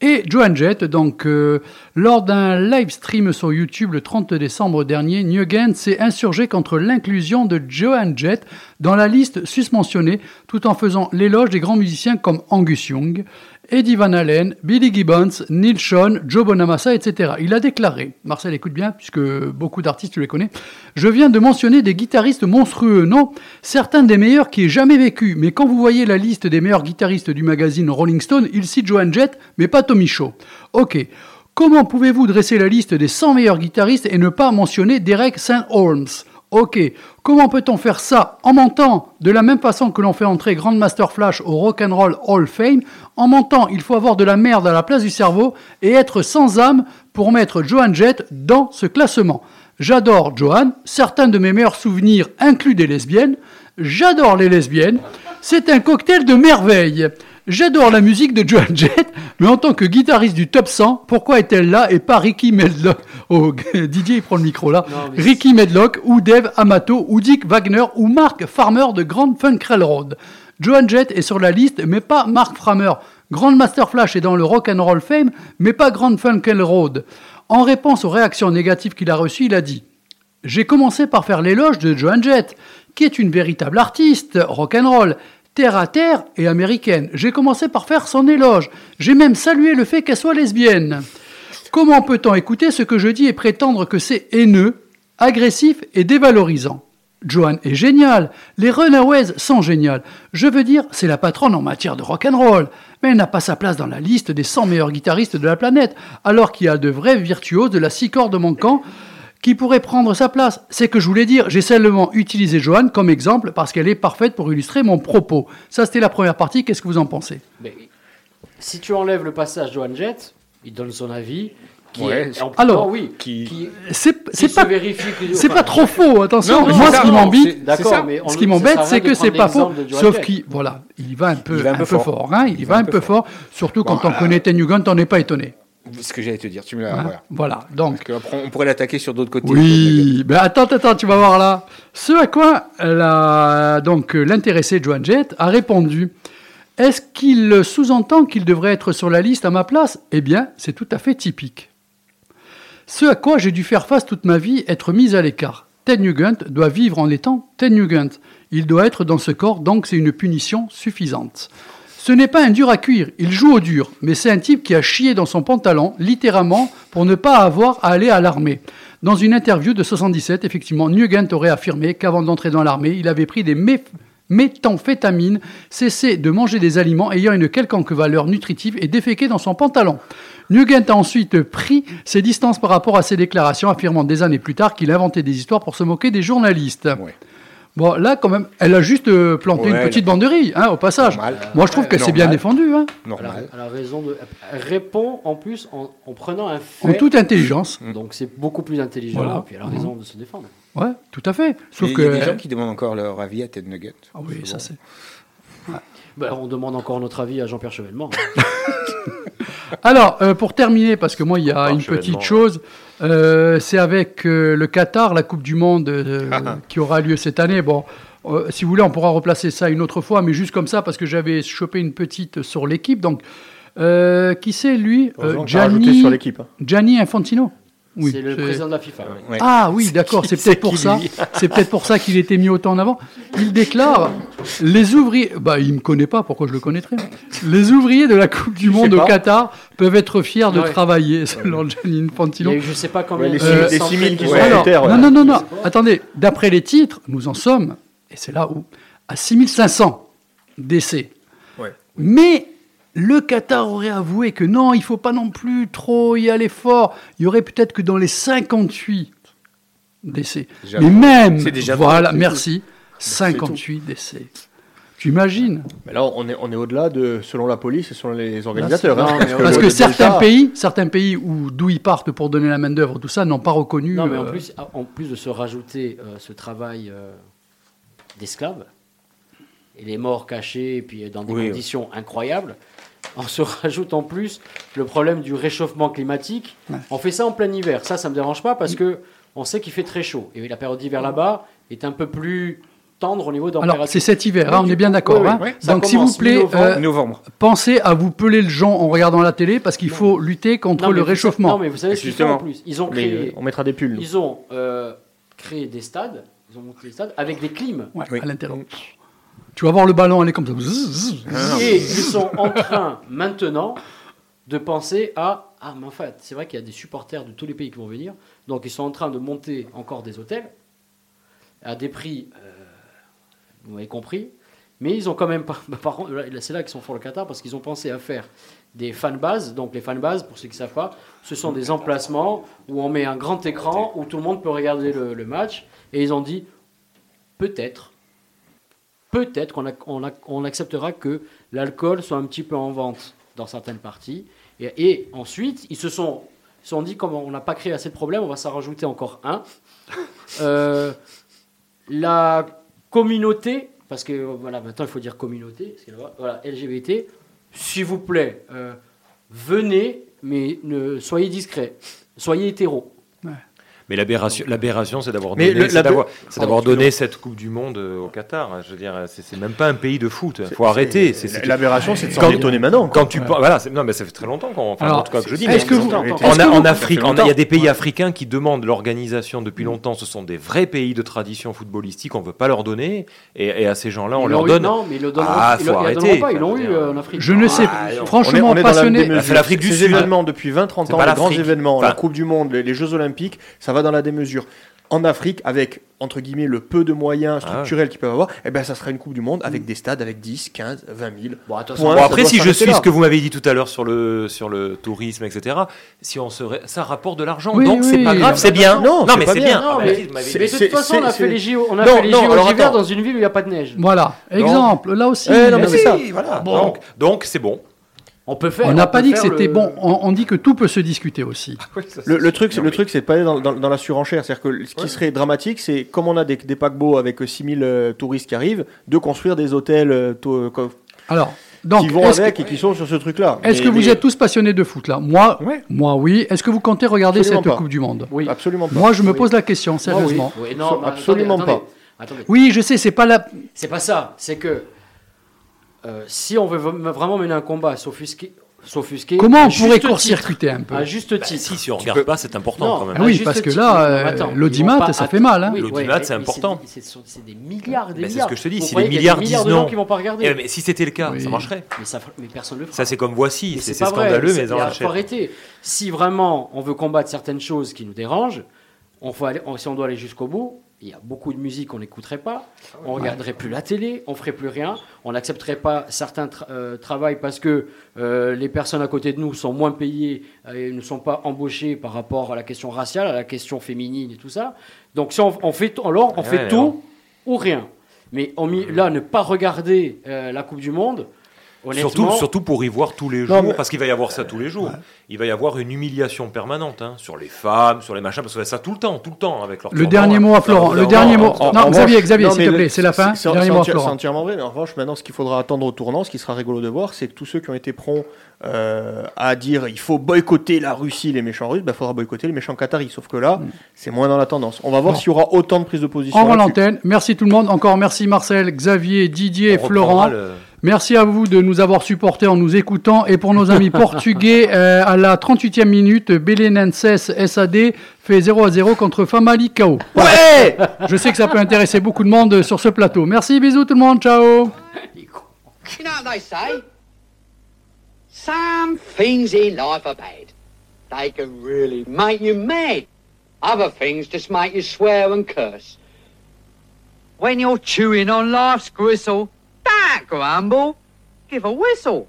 et Joan Jett. Donc, euh, lors d'un live stream sur YouTube le 30 décembre dernier, Nugent s'est insurgé contre l'inclusion de Joan Jett dans la liste susmentionnée, tout en faisant l'éloge des grands musiciens comme Angus Young, Eddie Van Halen, Billy Gibbons, Neil Schon, Joe Bonamassa, etc. Il a déclaré, Marcel écoute bien, puisque beaucoup d'artistes tu les connais, je viens de mentionner des guitaristes monstrueux, non, certains des meilleurs qui aient jamais vécu, mais quand vous voyez la liste des meilleurs guitaristes du magazine Rolling Stone, il cite Joan Jett, mais pas Tommy Shaw. Ok. Comment pouvez-vous dresser la liste des 100 meilleurs guitaristes et ne pas mentionner Derek St. Holmes Ok, comment peut-on faire ça en mentant de la même façon que l'on fait entrer Grandmaster Flash au Rock'n'Roll Hall of Fame En mentant, il faut avoir de la merde à la place du cerveau et être sans âme pour mettre Joan Jett dans ce classement. J'adore Joan, certains de mes meilleurs souvenirs incluent des lesbiennes. J'adore les lesbiennes, c'est un cocktail de merveille. J'adore la musique de Joan Jett, mais en tant que guitariste du top 100, pourquoi est-elle là et pas Ricky Medlock Oh, Didier, il prend le micro là. Ricky Medlock, ou Dave Amato, ou Dick Wagner, ou Mark Farmer de Grand Funk Railroad. Joan Jett est sur la liste, mais pas Mark Farmer. Grand Master Flash est dans le Rock and Roll Fame, mais pas Grand Funk Railroad. En réponse aux réactions négatives qu'il a reçues, il a dit J'ai commencé par faire l'éloge de Joan Jett, qui est une véritable artiste, rock and roll, terre à terre et américaine. J'ai commencé par faire son éloge. J'ai même salué le fait qu'elle soit lesbienne. Comment peut-on écouter ce que je dis et prétendre que c'est haineux, agressif et dévalorisant? Joan est géniale, les Runaways sont géniales. Je veux dire, c'est la patronne en matière de rock and roll, mais elle n'a pas sa place dans la liste des 100 meilleurs guitaristes de la planète, alors qu'il y a de vrais virtuoses de la six cordes manquant qui pourraient prendre sa place. C'est que je voulais dire, j'ai seulement utilisé Joan comme exemple parce qu'elle est parfaite pour illustrer mon propos. Ça, c'était la première partie. Qu'est-ce que vous en pensez? Mais si tu enlèves le passage Joan Jett, il donne son avis. Qui Ouais. est, en- Alors, non, oui, qui, C'est qui c'est se pas c'est enfin, pas trop faux. Attention. Non, Moi, ce qui m'embête, ce qui m'embête, c'est que c'est pas faux. Sauf qu'il, voilà, il va un peu, Il va un peu fort. hein, il va un peu fort. Surtout quand on connaît Ten Nugent, on n'est pas étonné. Ce que j'allais te dire, tu me l'as. Hein, voilà. voilà, donc. Parce que après, on pourrait l'attaquer sur d'autres côtés. Oui, mais attends, attends, tu vas voir là. Ce à quoi la, donc l'intéressé Joan Jett a répondu. Est-ce qu'il sous-entend qu'il devrait être sur la liste à ma place? Eh bien, c'est tout à fait typique. Ce à quoi j'ai dû faire face toute ma vie, être mise à l'écart. Ted Nugent doit vivre en étant Ted Nugent. Il doit être dans ce corps, donc c'est une punition suffisante. Ce n'est pas un dur à cuire, il joue au dur, mais c'est un type qui a chié dans son pantalon, littéralement, pour ne pas avoir à aller à l'armée. Dans une interview de 77, effectivement, Nugent aurait affirmé qu'avant d'entrer dans l'armée, il avait pris des mé- méthamphétamines, cessé de manger des aliments ayant une quelconque valeur nutritive et déféqué dans son pantalon. Nugent a ensuite pris ses distances par rapport à ses déclarations, affirmant des années plus tard qu'il inventait des histoires pour se moquer des journalistes. Bon, là, quand même, elle a juste euh, planté Ouais, une petite banderie, hein, au passage. Moi, je trouve qu'elle s'est bien Normal. défendue. Hein. Elle a, elle a raison de. Elle répond en plus en, en prenant un fait. En toute intelligence. Donc c'est beaucoup plus intelligent. Voilà. Et puis elle a raison de se défendre. Ouais, tout à fait. Sauf que. Il y a des gens qui demandent encore leur avis à Ted Nugget. Ah oui, ça c'est. Ben, on demande encore notre avis à Jean-Pierre Chevènement. Alors, euh, pour terminer, parce que moi, il y a une petite ouais. chose, euh, c'est avec euh, le Qatar, la Coupe du Monde euh, qui aura lieu cette année. Bon, si vous voulez, on pourra replacer ça une autre fois, mais juste comme ça, parce que j'avais chopé une petite sur l'équipe. Donc, qui c'est lui? Rajouté sur l'équipe, hein. Gianni Infantino Oui, c'est le président de la FIFA. Ah oui, d'accord, c'est peut-être pour ça. C'est peut-être pour ça qu'il était mis autant en avant. Il déclare les ouvriers. Bah, il me connaît pas. Pourquoi je le connaîtrais? Les ouvriers de la Coupe du Monde au. Qatar peuvent être fiers de Ouais. travailler, selon Gianni Infantino. Il y a eu je sais pas combien Ouais, les centaines 6000 qui sont Alors, sur Terre, ouais. non, non, non, non. Attendez, d'après les titres, nous en sommes, et c'est là où, à 6500 décès. Ouais. Mais le Qatar aurait avoué que non, il faut pas non plus trop y aller fort. Il y aurait peut-être que dans les 58 décès. Déjà Mais même, C'est déjà voilà, merci, 58 décès. Tu imagines Mais là, on est, on est au-delà de, selon la police et selon les organisateurs. Hein, parce que certains pays, certains pays où d'où ils partent pour donner la main d'œuvre, tout ça, n'ont pas reconnu. Non, mais en euh, plus, en plus de se rajouter euh, ce travail euh, d'esclave, et les morts cachés, et puis dans des oui. conditions incroyables, on se rajoute en plus le problème du réchauffement climatique. On fait ça en plein hiver. Ça, ça me dérange pas parce que on sait qu'il fait très chaud. Et la période d'hiver là-bas est un peu plus tendre au niveau de Alors, c'est cet hiver, hein, on est bien d'accord. Oui, oui. hein. Oui, Donc, s'il vous plaît, euh, Novembre. pensez à vous peler le jonc en regardant la télé parce qu'il faut lutter contre Non, le réchauffement. Non, mais vous savez ce qu'ils font en plus Ils ont Mais, créé, euh, on mettra des pulls. nous. ils ont euh, créé des stades. Ils ont monté des stades avec des clims. Ouais, à l'intérieur. Tu vas voir le ballon aller comme ça. Et ils sont en train maintenant de penser à ah mais en fait c'est vrai qu'il y a des supporters de tous les pays qui vont venir. Donc ils sont en train de monter encore des hôtels à des prix euh, vous m'avez compris. Mais ils ont quand même pas bah, par contre là, c'est là qu'ils sont forts le Qatar parce qu'ils ont pensé à faire des fan bases donc les fan bases pour ceux qui ne savent pas ce sont des emplacements où on met un grand écran où tout le monde peut regarder le, le match. Et ils ont dit peut-être peut-être qu'on ac- on ac- on acceptera que l'alcool soit un petit peu en vente dans certaines parties. Et, et ensuite, ils se sont, ils se sont dit, comme on n'a pas créé assez de problèmes, on va s'en rajouter encore un. Euh, la communauté, parce que voilà, maintenant il faut dire communauté, parce que voilà, LGBT, s'il vous plaît, euh, venez, mais ne soyez discrets, soyez hétéros. Mais l'aberration, l'aberration, c'est d'avoir donné, d'avoir, cette Coupe du Monde euh, au Qatar. Je veux dire, c'est, c'est même pas un pays de foot. Il faut arrêter. c'est- C'est, c'est- l'aberration, c'est de s'en étonner maintenant, Quand tu, voilà, c'est- non, mais ça fait très longtemps qu'on, enfin, Alors, en tout cas que je dis. est-ce que vous- en, Afrique, il y a des pays africains qui demandent l'organisation depuis longtemps. Ce sont des vrais pays de tradition footballistique. On veut pas leur donner. Et, et à ces gens-là, on leur donne. non, mais ils le donneront- Ah, pas, ils l'ont eu, euh, en Afrique. Je ne sais, Ah, franchement, passionné. C'est l'Afrique du Ces Sud. événements depuis 20-30 C'est ans, les grands l'Afrique. événements, la Coupe du Monde, les Jeux Olympiques, ça va dans la démesure. En Afrique, avec entre guillemets le peu de moyens Ah structurels qu'ils peuvent avoir, eh ben ça sera une Coupe du Monde avec des stades avec 10, 15, 20 000. Bon, après, si je suis là. ce que vous m'avez dit tout à l'heure sur le, sur le tourisme, etc., si on serait, ça rapporte de l'argent. Oui, donc, c'est oui. pas grave, c'est bien. non, c'est mais c'est bien. Non, mais, c'est- mais de c'est- toute façon, on a c'est- fait les JO, on a Non, fait les JO dans une ville où il n'y a pas de neige. Voilà, exemple, là aussi. Eh, non, mais c'est oui. ça. Voilà. Bon. Donc, donc, c'est bon. On peut faire. On n'a pas peut dit que c'était le- bon. On, on dit que tout peut se discuter aussi. Le, le truc, c'est le truc, c'est de pas aller dans, dans- dans la surenchère. C'est-à-dire que ce qui serait dramatique, c'est comme on a des, des paquebots avec 6000 euh, touristes qui arrivent, de construire des hôtels euh, euh, Alors, donc, qui vont est-ce avec que, et qui sont sur ce truc-là. est-ce que vous mais- êtes tous passionnés de foot là? Moi, Ouais. moi oui. Est-ce que vous comptez regarder Absolument cette pas. Coupe du Monde? Oui. Absolument pas. Moi, je me Oui. pose la question, Ah oui, sérieusement. oui, non, Absolument attendez, pas. attendez. Oui, je sais, c'est pas la. C'est pas ça. C'est que euh, si on veut vraiment mener un combat s'offusquer, s'offusquer. Comment on pourrait court-circuiter un peu À juste Bah, titre. si, si on Tu regarde peux- pas, c'est important Non, quand même. Ah oui, parce que titre. là, euh, l'audimat, ça fait mal, hein. Oui, L'audimat, ouais, c'est important. des- C'est des milliards, des Mais c'est ce que je te dis, Vous si les milliards disent de gens non. qui vont pas regarder. Eh, mais si c'était le cas, Oui. ça marcherait. Mais, ça, mais personne ne le fera. Ça, c'est comme voici, c'est scandaleux, mais il on faut arrêter. Si vraiment on veut combattre certaines choses qui nous dérangent, on faut aller, on- si on doit aller jusqu'au bout, il y a beaucoup de musique qu'on n'écouterait pas, on regarderait plus la télé, on ferait plus rien, on n'accepterait pas certains tra- euh, travails parce que euh, les personnes à côté de nous sont moins payées et ne sont pas embauchées par rapport à la question raciale, à la question féminine et tout ça. Donc si on, on fait, tout- alors on Ouais, fait tout ou rien. Mais on là, ne pas regarder euh, la Coupe du Monde, Surtout, surtout pour y voir tous les Non, jours, mais- parce qu'il va y avoir ça tous les jours. Il va y avoir une humiliation permanente hein, sur les femmes, sur les machins, parce que ça tout le temps, tout le temps avec leur Le dernier mot à Florent. Le dernier mot. Non, Xavier, Xavier, s'il te plaît, c'est la fin. C'est Dernier c'est mot à entière- c'est Florent. entièrement vrai, mais en revanche, maintenant, ce qu'il faudra attendre au tournant, ce qui sera rigolo de voir, c'est que tous ceux qui ont été prompts euh, à dire il faut boycotter la Russie, les méchants russes, il faudra boycotter les méchants qataris. Sauf que là, c'est moins dans la tendance. On va voir Bon. s'il y aura autant de prises de position. En l'antenne. Merci tout le monde. Encore merci Marcel, Xavier, Didier, On Florent. le- Merci à vous de nous avoir supportés en nous écoutant. Et pour nos amis portugais, euh, à la 38e minute, Belenenses SAD fait 0 à 0 contre Famalicão. Ouais Je sais que ça peut intéresser beaucoup de monde sur ce plateau. Merci, bisous tout le monde, ciao. You know what they say? Some things in life are bad. They can really make you mad. Other things just make you swear and curse. When you're chewing on life's gristle, don't grumble, give a whistle.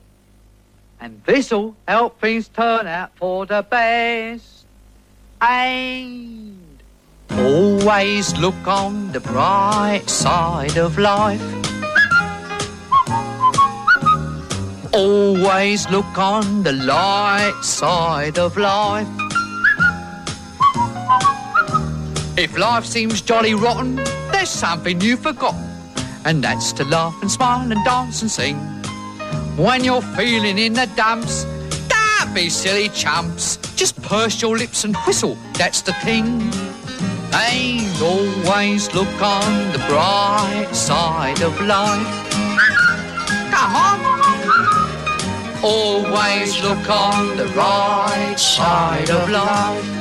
And this'll help things turn out for the best. And always look on the bright side of life. Always look on the light side of life. If life seems jolly rotten, there's something you've forgotten. And that's to laugh and smile and dance and sing. When you're feeling in the dumps, don't be silly chumps. Just purse your lips and whistle, that's the thing. And always look on the bright side of life. Come on. Always look on the right side of life.